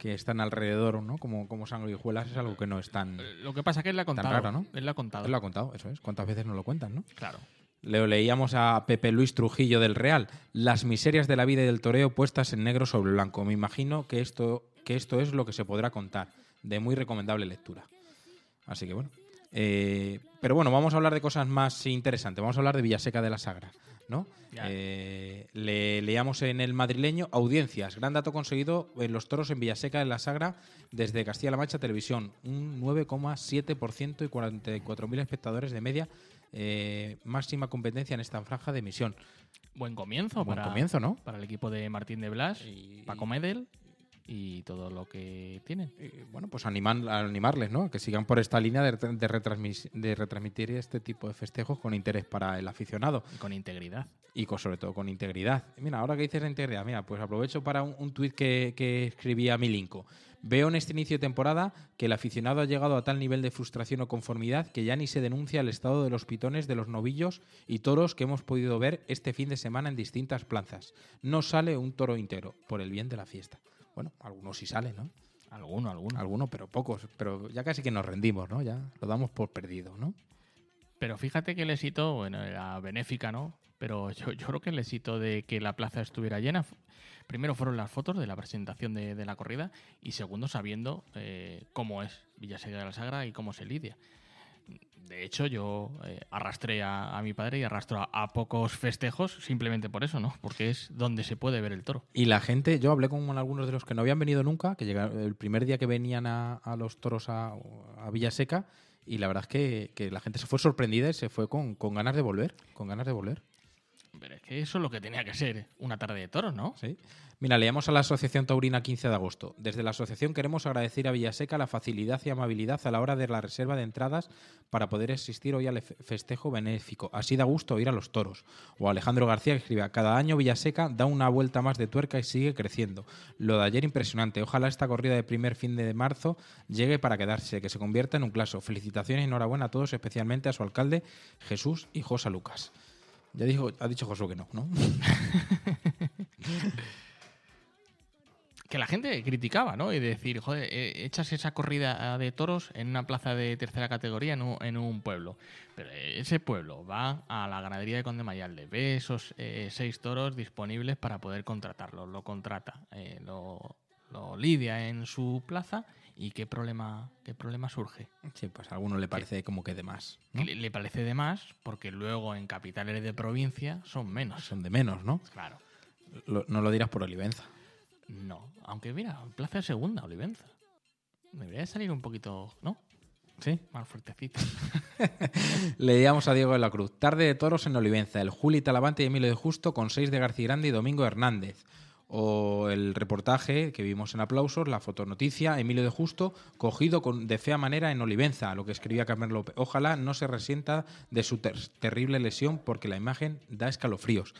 [SPEAKER 7] que están alrededor, ¿no? Como, como sanguijuelas, es algo que no es tan,
[SPEAKER 2] Lo que pasa es que él le ha contado.
[SPEAKER 7] raro, ¿no?
[SPEAKER 2] Él le ha contado.
[SPEAKER 7] Él lo ha contado, eso es. ¿Cuántas veces nos lo cuentan, no?
[SPEAKER 2] Claro.
[SPEAKER 7] Leo, leíamos a Pepe Luis Trujillo del Real. Las miserias de la vida y del toreo puestas en negro sobre blanco. Me imagino que esto, que esto es lo que se podrá contar. De muy recomendable lectura. Así que bueno. Eh, pero bueno, vamos a hablar de cosas más interesantes. Vamos a hablar de Villaseca de la Sagra. ¿No? Eh, le leíamos en el madrileño audiencias. Gran dato conseguido en los toros en Villaseca de la Sagra desde Castilla-La Mancha Televisión. Un 9,7% y 44.000 espectadores de media. eh, máxima competencia en esta franja de emisión.
[SPEAKER 2] Buen comienzo,
[SPEAKER 7] Buen
[SPEAKER 2] para,
[SPEAKER 7] comienzo, ¿no?
[SPEAKER 2] para el equipo de Martín de Blas, Paco Medel y todo lo que tienen.
[SPEAKER 7] bueno, pues animan, animarles, ¿no? Que sigan por esta línea de, de, retransmis- de retransmitir este tipo de festejos con interés para el aficionado.
[SPEAKER 2] Y con integridad.
[SPEAKER 7] Y con, sobre todo con integridad. Mira, ahora que dices de integridad, mira, pues aprovecho para un, un tuit que, que escribía Milinko. Veo en este inicio de temporada que el aficionado ha llegado a tal nivel de frustración o conformidad que ya ni se denuncia el estado de los pitones de los novillos y toros que hemos podido ver este fin de semana en distintas plazas. No sale un toro íntegro, por el bien de la fiesta. Bueno, algunos sí salen, ¿no?
[SPEAKER 2] Alguno, alguno.
[SPEAKER 7] Algunos, pero pocos. Pero ya casi que nos rendimos, ¿no? Ya lo damos por perdido, ¿no?
[SPEAKER 2] Pero fíjate que el éxito, bueno, era benéfica, ¿no? Pero yo, yo creo que el éxito de que la plaza estuviera llena, primero fueron las fotos de la presentación de, de la corrida y segundo sabiendo eh, cómo es Villaseca de la Sagra y cómo se lidia. De hecho, yo eh, arrastré a, a mi padre y arrastro a, a pocos festejos simplemente por eso, ¿no? Porque es donde se puede ver el toro.
[SPEAKER 7] Y la gente, yo hablé con algunos de los que no habían venido nunca, que llegaron el primer día que venían a, a los toros a, a Villaseca, y la verdad es que, que la gente se fue sorprendida y se fue con, con ganas de volver, con ganas de volver.
[SPEAKER 2] Pero es que eso es lo que tenía que ser una tarde de toros, ¿no?
[SPEAKER 7] Sí. Mira, leíamos a la Asociación Taurina 15 de agosto. Desde la asociación queremos agradecer a Villaseca la facilidad y amabilidad a la hora de la reserva de entradas para poder asistir hoy al fe- festejo benéfico. Así da gusto ir a los toros. O Alejandro García que escribe, cada año Villaseca da una vuelta más de tuerca y sigue creciendo. Lo de ayer impresionante. Ojalá esta corrida de primer fin de marzo llegue para quedarse, que se convierta en un clásico. Felicitaciones y enhorabuena a todos, especialmente a su alcalde Jesús y Josa Lucas. Ya dijo, ha dicho Josué que no, ¿no?
[SPEAKER 2] que la gente criticaba, ¿no? Y decir, joder, eh, echas esa corrida de toros en una plaza de tercera categoría en un, en un pueblo. Pero ese pueblo va a la ganadería de Conde Mayalde, ve esos eh, seis toros disponibles para poder contratarlos, lo contrata, eh, lo, lo lidia en su plaza y qué problema, qué problema surge.
[SPEAKER 7] Sí, pues a alguno le parece como que de más.
[SPEAKER 2] Le, le parece de más porque luego en capitales de provincia son menos.
[SPEAKER 7] Son de menos, ¿no?
[SPEAKER 2] Claro.
[SPEAKER 7] Lo- no lo dirás por Olivenza.
[SPEAKER 2] No, aunque mira, plaza segunda, Olivenza. Debería de salir un poquito, ¿no?
[SPEAKER 7] Sí.
[SPEAKER 2] Más fuertecito.
[SPEAKER 7] Leíamos a Diego de la Cruz. Tarde de toros en Olivenza. El Juli Talavante y Emilio de Justo con seis de García Grande y Domingo Hernández. O el reportaje que vimos en aplausos, la fotonoticia, Emilio de Justo, cogido con, de fea manera en Olivenza, lo que escribía Carmen López. Ojalá no se resienta de su ter- terrible lesión porque la imagen da escalofríos.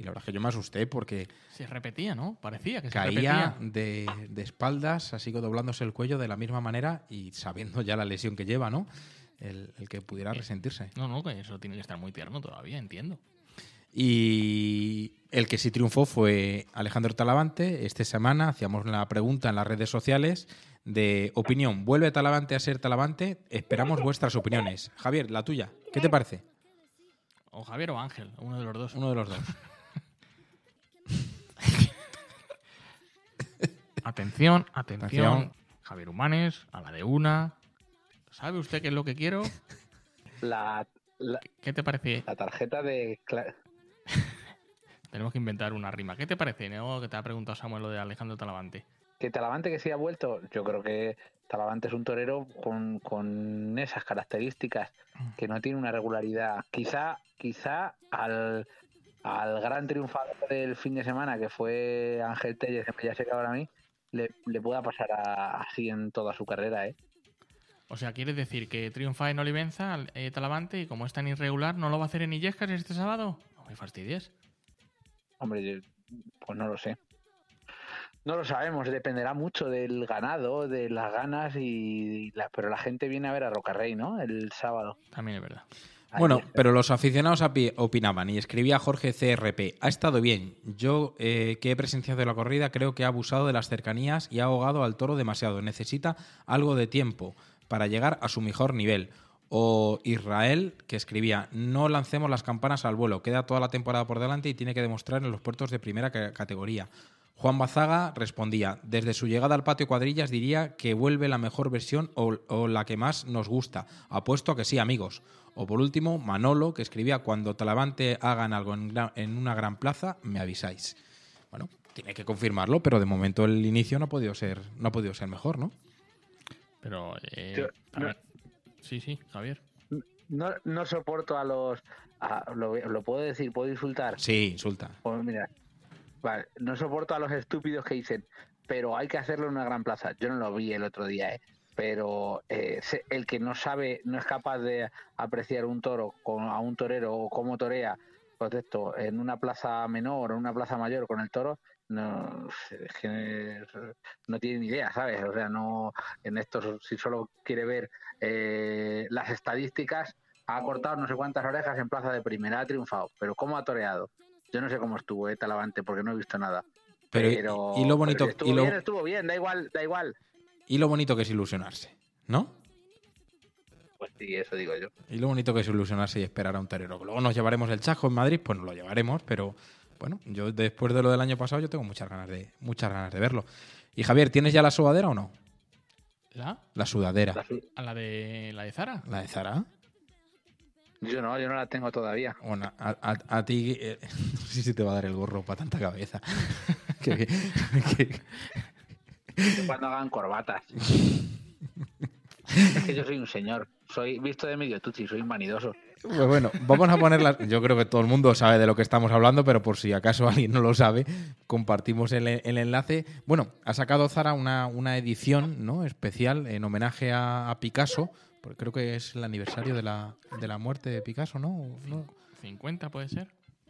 [SPEAKER 7] Y la verdad es que yo me asusté porque
[SPEAKER 2] Se repetía, ¿no? Parecía que se
[SPEAKER 7] caía
[SPEAKER 2] repetía.
[SPEAKER 7] de, de espaldas, así que doblándose el cuello de la misma manera y sabiendo ya la lesión que lleva, ¿no? El, el que pudiera resentirse.
[SPEAKER 2] No, no, que eso tiene que estar muy tierno todavía, entiendo.
[SPEAKER 7] Y el que sí triunfó fue Alejandro Talavante. Esta semana hacíamos la pregunta en las redes sociales de opinión. ¿Vuelve Talavante a ser Talavante? Esperamos vuestras opiniones. Javier, la tuya. ¿Qué te parece?
[SPEAKER 2] O Javier o Ángel, uno de los dos.
[SPEAKER 7] Uno de los dos.
[SPEAKER 2] Atención, atención.
[SPEAKER 7] Atención.
[SPEAKER 2] Javier Humanes, a la de una. ¿Sabe usted qué es lo que quiero?
[SPEAKER 16] La, la,
[SPEAKER 2] ¿Qué te parece?
[SPEAKER 16] la tarjeta de...
[SPEAKER 2] Tenemos que inventar una rima. ¿Qué te parece, Neo, que te ha preguntado Samuel lo de Alejandro Talavante?
[SPEAKER 16] Que Talavante que sí ha vuelto, yo creo que Talavante es un torero con, con esas características, que no tiene una regularidad. Quizá, quizá al, al gran triunfador del fin de semana, que fue Ángel Telles, que ya sé que ahora a mí, le, le pueda pasar a- así en toda su carrera, ¿eh?
[SPEAKER 2] O sea, ¿quieres decir que triunfa en Olivenza, eh, Talavante, y como es tan irregular, no lo va a hacer en Illescas este sábado? No me fastidies.
[SPEAKER 16] Hombre, yo- pues no lo sé. No lo sabemos, dependerá mucho del ganado, de las ganas y la- pero la gente viene a ver a Rocarrey, ¿no? El sábado.
[SPEAKER 2] También es verdad.
[SPEAKER 7] Bueno, pero los aficionados opinaban y escribía Jorge CRP. Ha estado bien. Yo, eh, que he presenciado la corrida, creo que ha abusado de las cercanías y ha ahogado al toro demasiado. Necesita algo de tiempo para llegar a su mejor nivel. O Israel, que escribía, no lancemos las campanas al vuelo, queda toda la temporada por delante y tiene que demostrar en los puertos de primera ca- categoría. Juan Bazaga respondía, desde su llegada al patio cuadrillas diría que vuelve la mejor versión o, o la que más nos gusta. Apuesto a que sí, amigos. O por último, Manolo, que escribía, cuando Talavante hagan algo en, una gran plaza, me avisáis. Bueno, tiene que confirmarlo, pero de momento el inicio no ha podido ser, no ha podido ser mejor, ¿no?
[SPEAKER 2] Pero, eh, a ver. Sí, sí, Javier.
[SPEAKER 16] No, no soporto a los... a- lo, lo puedo decir? ¿Puedo insultar?
[SPEAKER 7] Sí, insulta.
[SPEAKER 16] Pues mira, vale, no soporto a los estúpidos que dicen, pero hay que hacerlo en una gran plaza. Yo no lo vi el otro día, ¿eh? Pero eh, el que no sabe, no es capaz de apreciar un toro con, a un torero o cómo torea, pues esto, en una plaza menor o en una plaza mayor con el toro, no, no tiene ni idea, ¿sabes? O sea, no, en esto, si solo quiere ver eh, las estadísticas, ha cortado no sé cuántas orejas en plaza de primera, ha triunfado, pero ¿cómo ha toreado? Yo no sé cómo estuvo eh, Talavante porque no he visto nada.
[SPEAKER 7] Pero, y-
[SPEAKER 16] Pero,
[SPEAKER 7] y lo bonito-
[SPEAKER 16] pero estuvo
[SPEAKER 7] y lo-
[SPEAKER 16] bien, estuvo bien, da igual, da igual.
[SPEAKER 7] Y lo bonito que es ilusionarse, ¿no?
[SPEAKER 16] Pues sí, eso digo yo.
[SPEAKER 7] Y lo bonito que es ilusionarse y esperar a un torero. Luego nos llevaremos el chajo en Madrid, pues nos lo llevaremos, pero bueno, yo después de lo del año pasado yo tengo muchas ganas de, muchas ganas de verlo. Y Javier, ¿tienes ya la sudadera o no?
[SPEAKER 2] ¿La?
[SPEAKER 7] La sudadera.
[SPEAKER 2] ¿A la de la de Zara?
[SPEAKER 7] ¿La de Zara?
[SPEAKER 16] Yo no, yo no la tengo todavía.
[SPEAKER 7] Bueno, a, a- a ti eh, no sé si te va a dar el gorro para tanta cabeza. Que- que-
[SPEAKER 16] Cuando hagan corbatas. es que yo soy un señor. Soy visto de medio tutti, soy un vanidoso.
[SPEAKER 7] Pues bueno, vamos a ponerlas. Yo creo que todo el mundo sabe de lo que estamos hablando, pero por si acaso alguien no lo sabe, compartimos el, el enlace. Bueno, ha sacado Zara una, una edición ¿no? especial en homenaje a, a Picasso, porque creo que es el aniversario de la, de la muerte de Picasso, ¿no? ¿no?
[SPEAKER 2] 50 puede ser.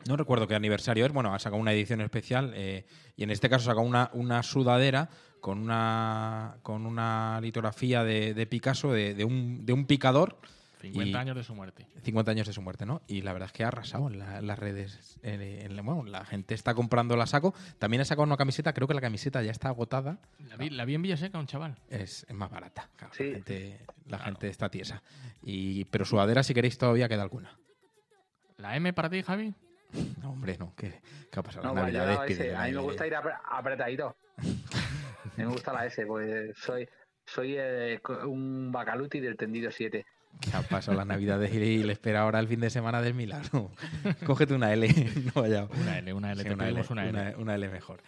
[SPEAKER 7] No recuerdo qué aniversario es. Bueno, ha sacado una edición especial eh, y en este caso ha sacado una, una sudadera con una, con una litografía de, de Picasso de, de un, de un picador.
[SPEAKER 2] 50
[SPEAKER 7] y-
[SPEAKER 2] años de su muerte.
[SPEAKER 7] 50 años de su muerte, ¿no? Y la verdad es que ha arrasado en, la- en las redes. en- en- bueno, la gente está comprando la saco. También ha sacado una camiseta, creo que la camiseta ya está agotada.
[SPEAKER 2] La vi, la vi en Villaseca, un chaval.
[SPEAKER 7] Es, es más barata. claro, La, gente, la gente está tiesa. Y, pero sudadera, si queréis, todavía queda alguna.
[SPEAKER 2] ¿La M para ti, Javi?
[SPEAKER 7] No, hombre, no. ¿Qué, qué ha pasado?
[SPEAKER 16] No,
[SPEAKER 7] Las
[SPEAKER 16] pues
[SPEAKER 7] navidades,
[SPEAKER 16] la S.
[SPEAKER 7] pídele
[SPEAKER 16] A mí me gusta ir apre- apretadito. A mí me gusta la S, pues soy, soy eh, un bacaluti del tendido 7.
[SPEAKER 7] ¿Qué ha pasado las navidades y, y le espera ahora el fin de semana del milagro? Cógete una L, no vaya.
[SPEAKER 2] Una L, una L,
[SPEAKER 7] Sí,
[SPEAKER 2] una L.
[SPEAKER 7] Una, una L mejor.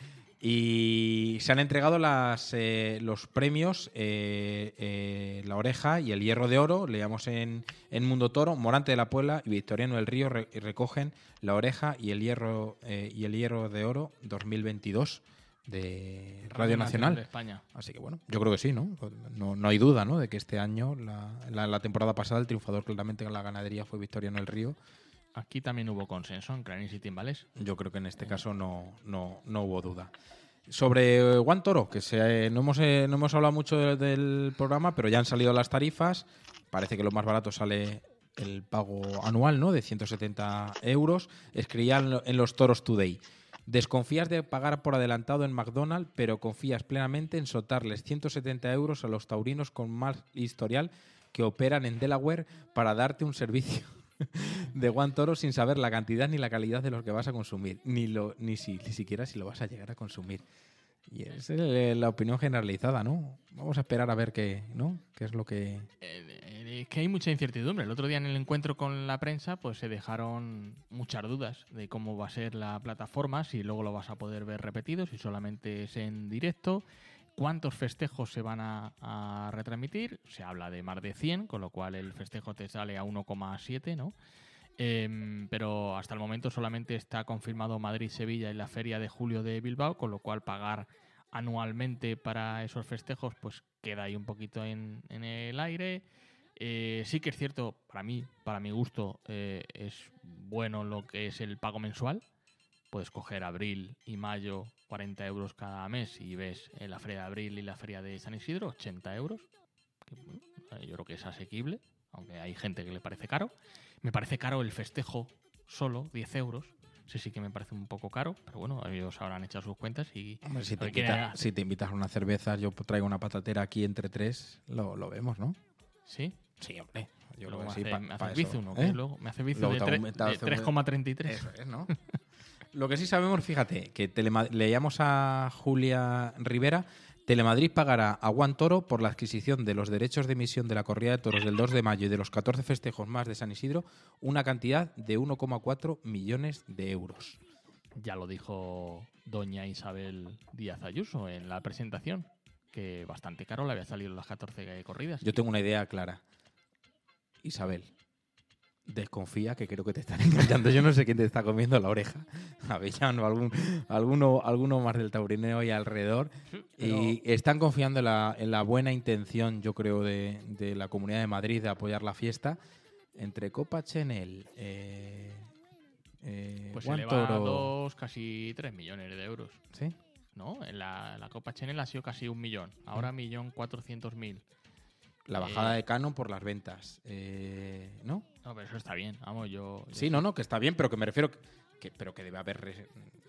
[SPEAKER 7] Y se han entregado las, eh, los premios, eh, eh, la oreja y el hierro de oro. Leíamos en, en Mundo Toro, Morante de la Puebla y Victoriano del Río re- recogen la oreja y el hierro eh, y el hierro de oro 2022 de Radio Nacional.
[SPEAKER 2] de España.
[SPEAKER 7] Así que bueno, yo creo que sí, ¿no? No, no hay duda, ¿no? De que este año, la, la- la temporada pasada, el triunfador claramente en la ganadería fue Victoriano del Río.
[SPEAKER 2] Aquí también hubo consenso en Clarín y Timbales.
[SPEAKER 7] Yo creo que en este caso no, no, no hubo duda. Sobre eh, Juan Toro, que se, no, hemos, eh, no hemos hablado mucho de- del programa, pero ya han salido las tarifas. Parece que lo más barato sale el pago anual, ¿no? De 170 euros. Escribía en lo- en los Toros Today. Desconfías de pagar por adelantado en McDonald's, pero confías plenamente en soltarles 170 euros a los taurinos con más historial que operan en Delaware para darte un servicio de Juan Toro sin saber la cantidad ni la calidad de los que vas a consumir, ni, lo, ni, si, ni siquiera si lo vas a llegar a consumir. Y esa es la opinión generalizada, ¿no? Vamos a esperar a ver qué, ¿no? qué es lo que...
[SPEAKER 2] Eh, Es que hay mucha incertidumbre. El otro día en el encuentro con la prensa, pues se dejaron muchas dudas de cómo va a ser la plataforma, si luego lo vas a poder ver repetido, si solamente es en directo, cuántos festejos se van a, retransmitir. Se habla de más de 100, con lo cual el festejo te sale a 1,7, ¿no? Em, pero hasta el momento solamente está confirmado Madrid-Sevilla y la feria de julio de Bilbao, con lo cual pagar anualmente para esos festejos pues queda ahí un poquito en, en el aire. Eh, sí que es cierto, para mí, para mi gusto, eh, es bueno lo que es el pago mensual. Puedes coger abril y mayo, 40 euros cada mes, y ves eh, la feria de abril y la feria de San Isidro, 80 euros. que, bueno, eh, yo creo que es asequible, aunque hay gente que le parece caro. Me parece caro el festejo solo, 10 euros. Sí, sí que me parece un poco caro, pero bueno, ellos habrán echado sus cuentas y...
[SPEAKER 7] Hombre, si, te invita- si te invitas a una cerveza, yo traigo una patatera aquí entre tres, lo, lo vemos, ¿no?
[SPEAKER 2] ¿Sí?
[SPEAKER 7] Sí, hombre. Yo
[SPEAKER 2] Luego me
[SPEAKER 7] sí,
[SPEAKER 2] hace-
[SPEAKER 7] pa-
[SPEAKER 2] me hace.
[SPEAKER 7] ¿eh?
[SPEAKER 2] Luego me hace bizum
[SPEAKER 7] Luego
[SPEAKER 2] de
[SPEAKER 7] te
[SPEAKER 2] tre-
[SPEAKER 7] aumenta-
[SPEAKER 2] de
[SPEAKER 7] te-
[SPEAKER 2] 3,33.
[SPEAKER 7] Eso es, ¿no? Lo que sí sabemos, fíjate, que Telema- leíamos a Julia Rivera, Telemadrid pagará a Juan Toro por la adquisición de los derechos de emisión de la corrida de toros del 2 de mayo y de los 14 festejos más de San Isidro una cantidad de 1,4 millones de euros.
[SPEAKER 2] Ya lo dijo doña Isabel Díaz Ayuso en la presentación, que bastante caro le había salido las 14 corridas.
[SPEAKER 7] Yo tengo una idea clara. Isabel, desconfía que creo que te están engañando. Yo no sé quién te está comiendo la oreja. Avellano, algún, alguno, alguno más del taurineo ahí alrededor. Y están confiando en la, en la buena intención, yo creo, de, de la Comunidad de Madrid de apoyar la fiesta. Entre Copa Chenel, eh, eh,
[SPEAKER 2] Pues se le va a dos, casi 3 millones de euros.
[SPEAKER 7] ¿Sí?
[SPEAKER 2] ¿No? En la, la Copa Chanel ha sido casi un millón. Ahora millón cuatrocientos mil.
[SPEAKER 7] La bajada de canon por las ventas. eh, ¿No?
[SPEAKER 2] No, pero eso está bien. Vamos, yo... yo
[SPEAKER 7] Sí, no, no, que está bien, pero que me refiero que, que- pero que debe haber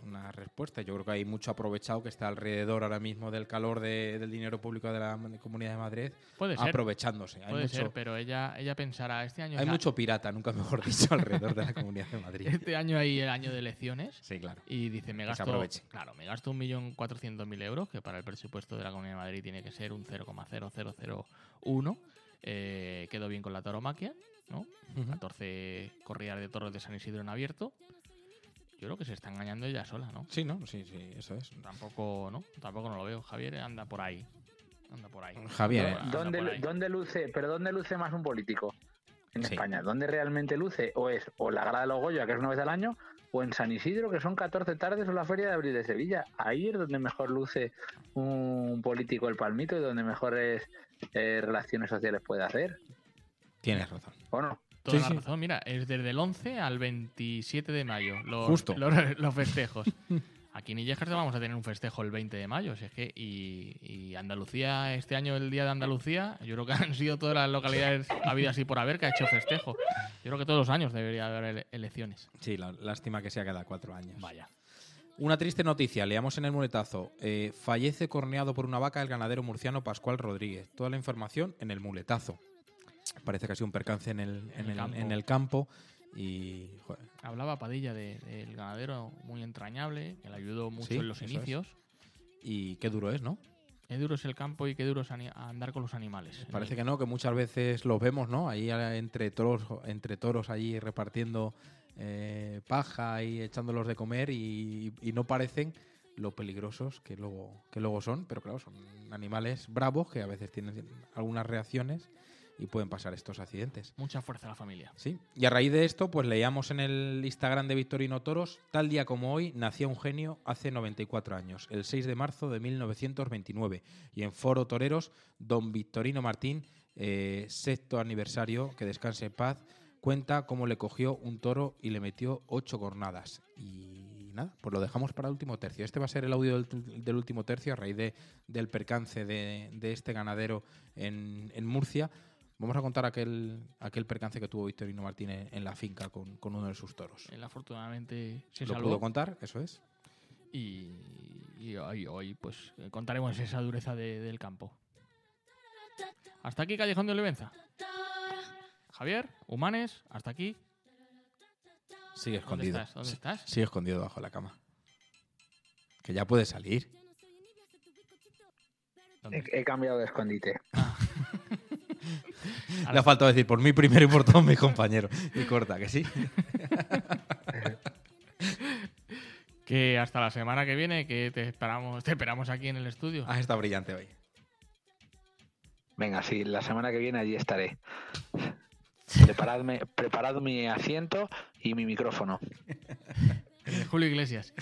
[SPEAKER 7] una respuesta. Yo creo que hay mucho aprovechado que está alrededor ahora mismo del calor de- del dinero público de la Comunidad de Madrid,
[SPEAKER 2] Puede ser.
[SPEAKER 7] aprovechándose. Hay
[SPEAKER 2] Puede
[SPEAKER 7] mucho,
[SPEAKER 2] ser, pero ella, ella pensará, este año...
[SPEAKER 7] hay
[SPEAKER 2] la-
[SPEAKER 7] mucho pirata, nunca mejor dicho, alrededor de la Comunidad de Madrid.
[SPEAKER 2] Este año hay el año de elecciones.
[SPEAKER 7] Sí, claro.
[SPEAKER 2] Y dice, me gasto, claro, me gasto un millón cuatrocientos mil euros, que para el presupuesto de la Comunidad de Madrid tiene que ser un 0,0001. Eh, quedó bien con la tauromaquia, ¿no?
[SPEAKER 7] Ujú.
[SPEAKER 2] 14 corridas de toros de San Isidro en abierto. Yo creo que se está engañando ella sola, ¿no?
[SPEAKER 7] Sí, ¿no? Sí, sí, eso es.
[SPEAKER 2] Tampoco, ¿no? Tampoco no lo veo. Javier anda por ahí. Anda por ahí.
[SPEAKER 7] Javier,
[SPEAKER 2] por
[SPEAKER 16] ¿Dónde,
[SPEAKER 2] ahí.
[SPEAKER 16] ¿Dónde luce, pero dónde luce más un político? En
[SPEAKER 7] Sí.
[SPEAKER 16] España. ¿Dónde realmente luce? O es o la Grada de los Goya, que es una vez al año, o en San Isidro, que son 14 tardes, o la Feria de Abril de Sevilla. Ahí es donde mejor luce un político el palmito y donde mejores eh, relaciones sociales puede hacer.
[SPEAKER 7] tienes razón.
[SPEAKER 16] ¿O no?
[SPEAKER 2] Toda
[SPEAKER 7] Sí,
[SPEAKER 2] la
[SPEAKER 7] sí.
[SPEAKER 2] razón. Mira, es desde el 11 al 27 de mayo. Los,
[SPEAKER 7] Justo.
[SPEAKER 2] Los, los festejos. Aquí en Illescas vamos a tener un festejo el 20 de mayo. si es que, y, y Andalucía, este año el Día de Andalucía, yo creo que han sido todas las localidades habidas y por haber que ha hecho festejo. Yo creo que todos los años debería haber ele- elecciones.
[SPEAKER 7] Sí, la- lástima que sea cada cuatro años.
[SPEAKER 2] Vaya.
[SPEAKER 7] Una triste noticia, leamos en el muletazo. Eh, fallece corneado por una vaca el ganadero murciano Pascual Rodríguez. Toda la información en el muletazo. Parece que ha sido un percance en el, en
[SPEAKER 2] el
[SPEAKER 7] el-
[SPEAKER 2] campo.
[SPEAKER 7] en el campo y... joder,
[SPEAKER 2] Hablaba Padilla de- del ganadero muy entrañable, que le ayudó mucho
[SPEAKER 7] Sí,
[SPEAKER 2] en los
[SPEAKER 7] eso es.
[SPEAKER 2] inicios.
[SPEAKER 7] y qué duro es, ¿no?
[SPEAKER 2] Qué duro es el campo y qué duro es andar con los animales.
[SPEAKER 7] Parece que no, que muchas veces los vemos, ¿no? Ahí eh, entre toros, entre toros allí repartiendo eh, paja y echándolos de comer y, y no parecen lo peligrosos que luego, que luego son, pero claro, son animales bravos que a veces tienen algunas reacciones y pueden pasar estos accidentes.
[SPEAKER 2] Mucha fuerza a la familia.
[SPEAKER 7] Sí, y a raíz de esto, pues leíamos en el Instagram de Victorino Toros, tal día como hoy nacía un genio hace 94 años, el 6 de marzo de 1929, y en Foro Toreros, don Victorino Martín, eh, sexto aniversario, que descanse en paz, cuenta cómo le cogió un toro y le metió ocho cornadas. Y nada, pues lo dejamos para el último tercio. Este va a ser el audio del, del último tercio a raíz de, del percance de, de este ganadero en, en Murcia. Vamos a contar aquel, aquel percance que tuvo Victorino Martínez en la finca con, con uno de sus toros.
[SPEAKER 2] Él afortunadamente se
[SPEAKER 7] Lo
[SPEAKER 2] salvó.
[SPEAKER 7] pudo contar, eso es.
[SPEAKER 2] Y, y hoy, hoy, pues eh, contaremos esa dureza de- del campo. Hasta aquí Callejón de Olivenza. Javier, Humanes, hasta aquí.
[SPEAKER 7] Sigue
[SPEAKER 2] ¿Dónde
[SPEAKER 7] escondido.
[SPEAKER 2] estás? ¿Dónde estás?
[SPEAKER 7] Sigue escondido bajo la cama. Que ya puede salir.
[SPEAKER 16] He, he cambiado de escondite.
[SPEAKER 7] Le ha faltado decir por mí primero y por todos mis compañeros. Y corta, que sí.
[SPEAKER 2] Que hasta la semana que viene, que te esperamos, te esperamos aquí en el estudio.
[SPEAKER 7] Ah, está brillante hoy.
[SPEAKER 16] Venga, sí, la semana que viene allí estaré. Preparadme, preparad mi asiento y mi micrófono.
[SPEAKER 2] El de Julio Iglesias.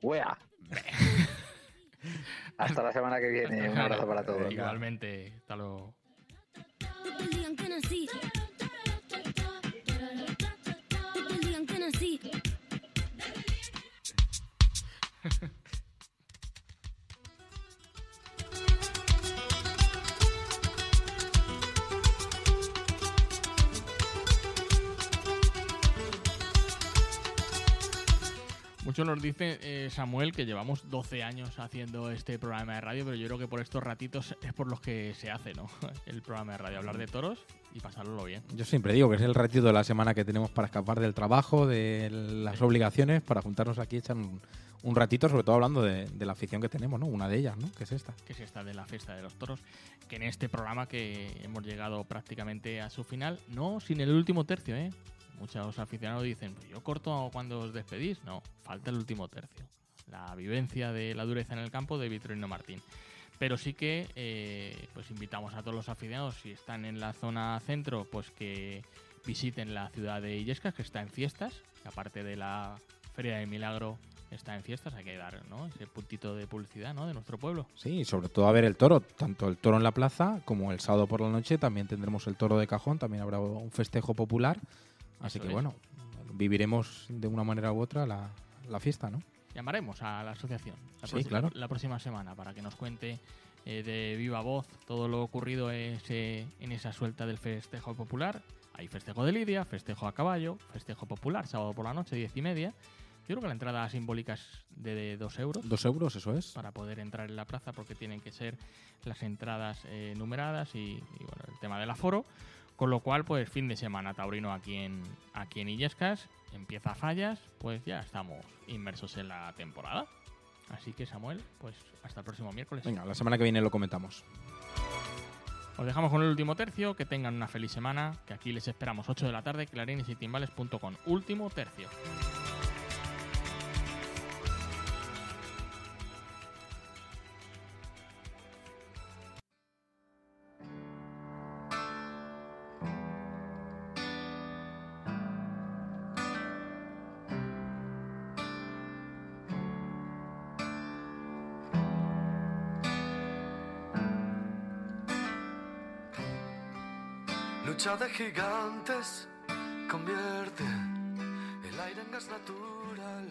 [SPEAKER 16] ¡Wea! Hasta la semana que viene. Un abrazo para todos.
[SPEAKER 2] Igualmente, hasta luego.
[SPEAKER 15] El día en que nací. El día en que nací.
[SPEAKER 2] Muchos nos dice eh, Samuel que llevamos 12 años haciendo este programa de radio, pero yo creo que por estos ratitos es por los que se hace, ¿no? El programa de radio, hablar de toros y pasarlo bien.
[SPEAKER 7] Yo siempre digo que es el ratito de la semana que tenemos para escapar del trabajo, de las obligaciones, para juntarnos aquí y echar un, un ratito, sobre todo hablando de, de la afición que tenemos, ¿no? Una de ellas, ¿no? Que es esta.
[SPEAKER 2] que es esta de la fiesta de los toros, que en este programa que hemos llegado prácticamente a su final, no sin el último tercio, ¿eh? Muchos aficionados dicen, pues yo corto cuando os despedís. No, falta el último tercio. La vivencia de la dureza en el campo de Vitorino Martín. Pero sí que eh, pues invitamos a todos los aficionados, si están en la zona centro, pues que visiten la ciudad de Illescas, que está en fiestas, aparte de la Feria del Milagro está en fiestas, hay que dar ¿no? ese puntito de publicidad ¿no? de nuestro pueblo.
[SPEAKER 7] Sí, sobre todo a ver el toro, tanto el toro en la plaza como el sábado por la noche también tendremos el toro de cajón, también habrá un festejo popular. Así
[SPEAKER 2] Eso
[SPEAKER 7] que
[SPEAKER 2] es.
[SPEAKER 7] bueno, viviremos de una manera u otra la, la fiesta, ¿no?
[SPEAKER 2] Llamaremos a la asociación la,
[SPEAKER 7] Sí,
[SPEAKER 2] próxima,
[SPEAKER 7] claro.
[SPEAKER 2] la próxima semana para que nos cuente eh, de viva voz todo lo ocurrido ese, en esa suelta del festejo popular. Hay festejo de Lidia, festejo a caballo, festejo popular, sábado por la noche, diez y media. Yo creo que la entrada simbólica es de, dos euros.
[SPEAKER 7] Dos euros, eso es.
[SPEAKER 2] Para poder entrar en la plaza porque tienen que ser las entradas eh, numeradas y, y, bueno, el tema del aforo. Con lo cual, pues fin de semana taurino aquí en, aquí en Illescas. Empieza fallas, pues ya estamos inmersos en la temporada. Así que Samuel, pues hasta el próximo miércoles.
[SPEAKER 7] Venga, la semana que viene lo comentamos.
[SPEAKER 2] Os dejamos con el último tercio, que tengan una feliz semana, que aquí les esperamos 8 de la tarde, clarinesytimbales.com. Último tercio.
[SPEAKER 17] Gigantes convierte el aire en gas natural.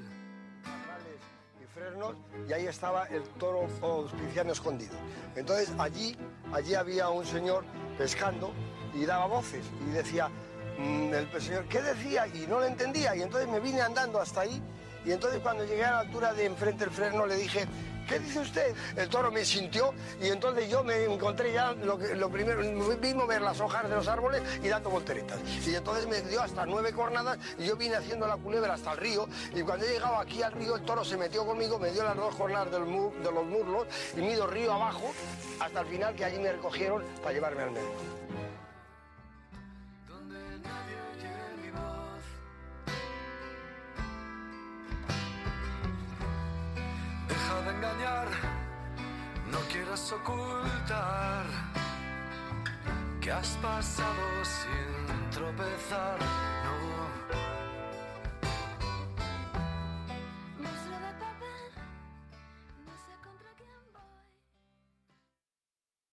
[SPEAKER 18] y ahí estaba el toro auspiciano escondido. Entonces allí, allí había un señor pescando y daba voces y decía, mm, el señor, ¿qué decía? Y no lo entendía y entonces me vine andando hasta ahí y entonces cuando llegué a la altura de enfrente del freno le dije, ¿qué dice usted? El toro me sintió y entonces yo me encontré ya lo, lo primero, vi mover las hojas de los árboles y dando volteretas. Y entonces me dio hasta nueve cornadas y yo vine haciendo la culebra hasta el río y cuando he llegado aquí al río el toro se metió conmigo, me dio las dos cornadas de los muslos y me he ido río abajo hasta el final que allí me recogieron para llevarme al médico.
[SPEAKER 17] No quieras ocultar que has pasado sin tropezar.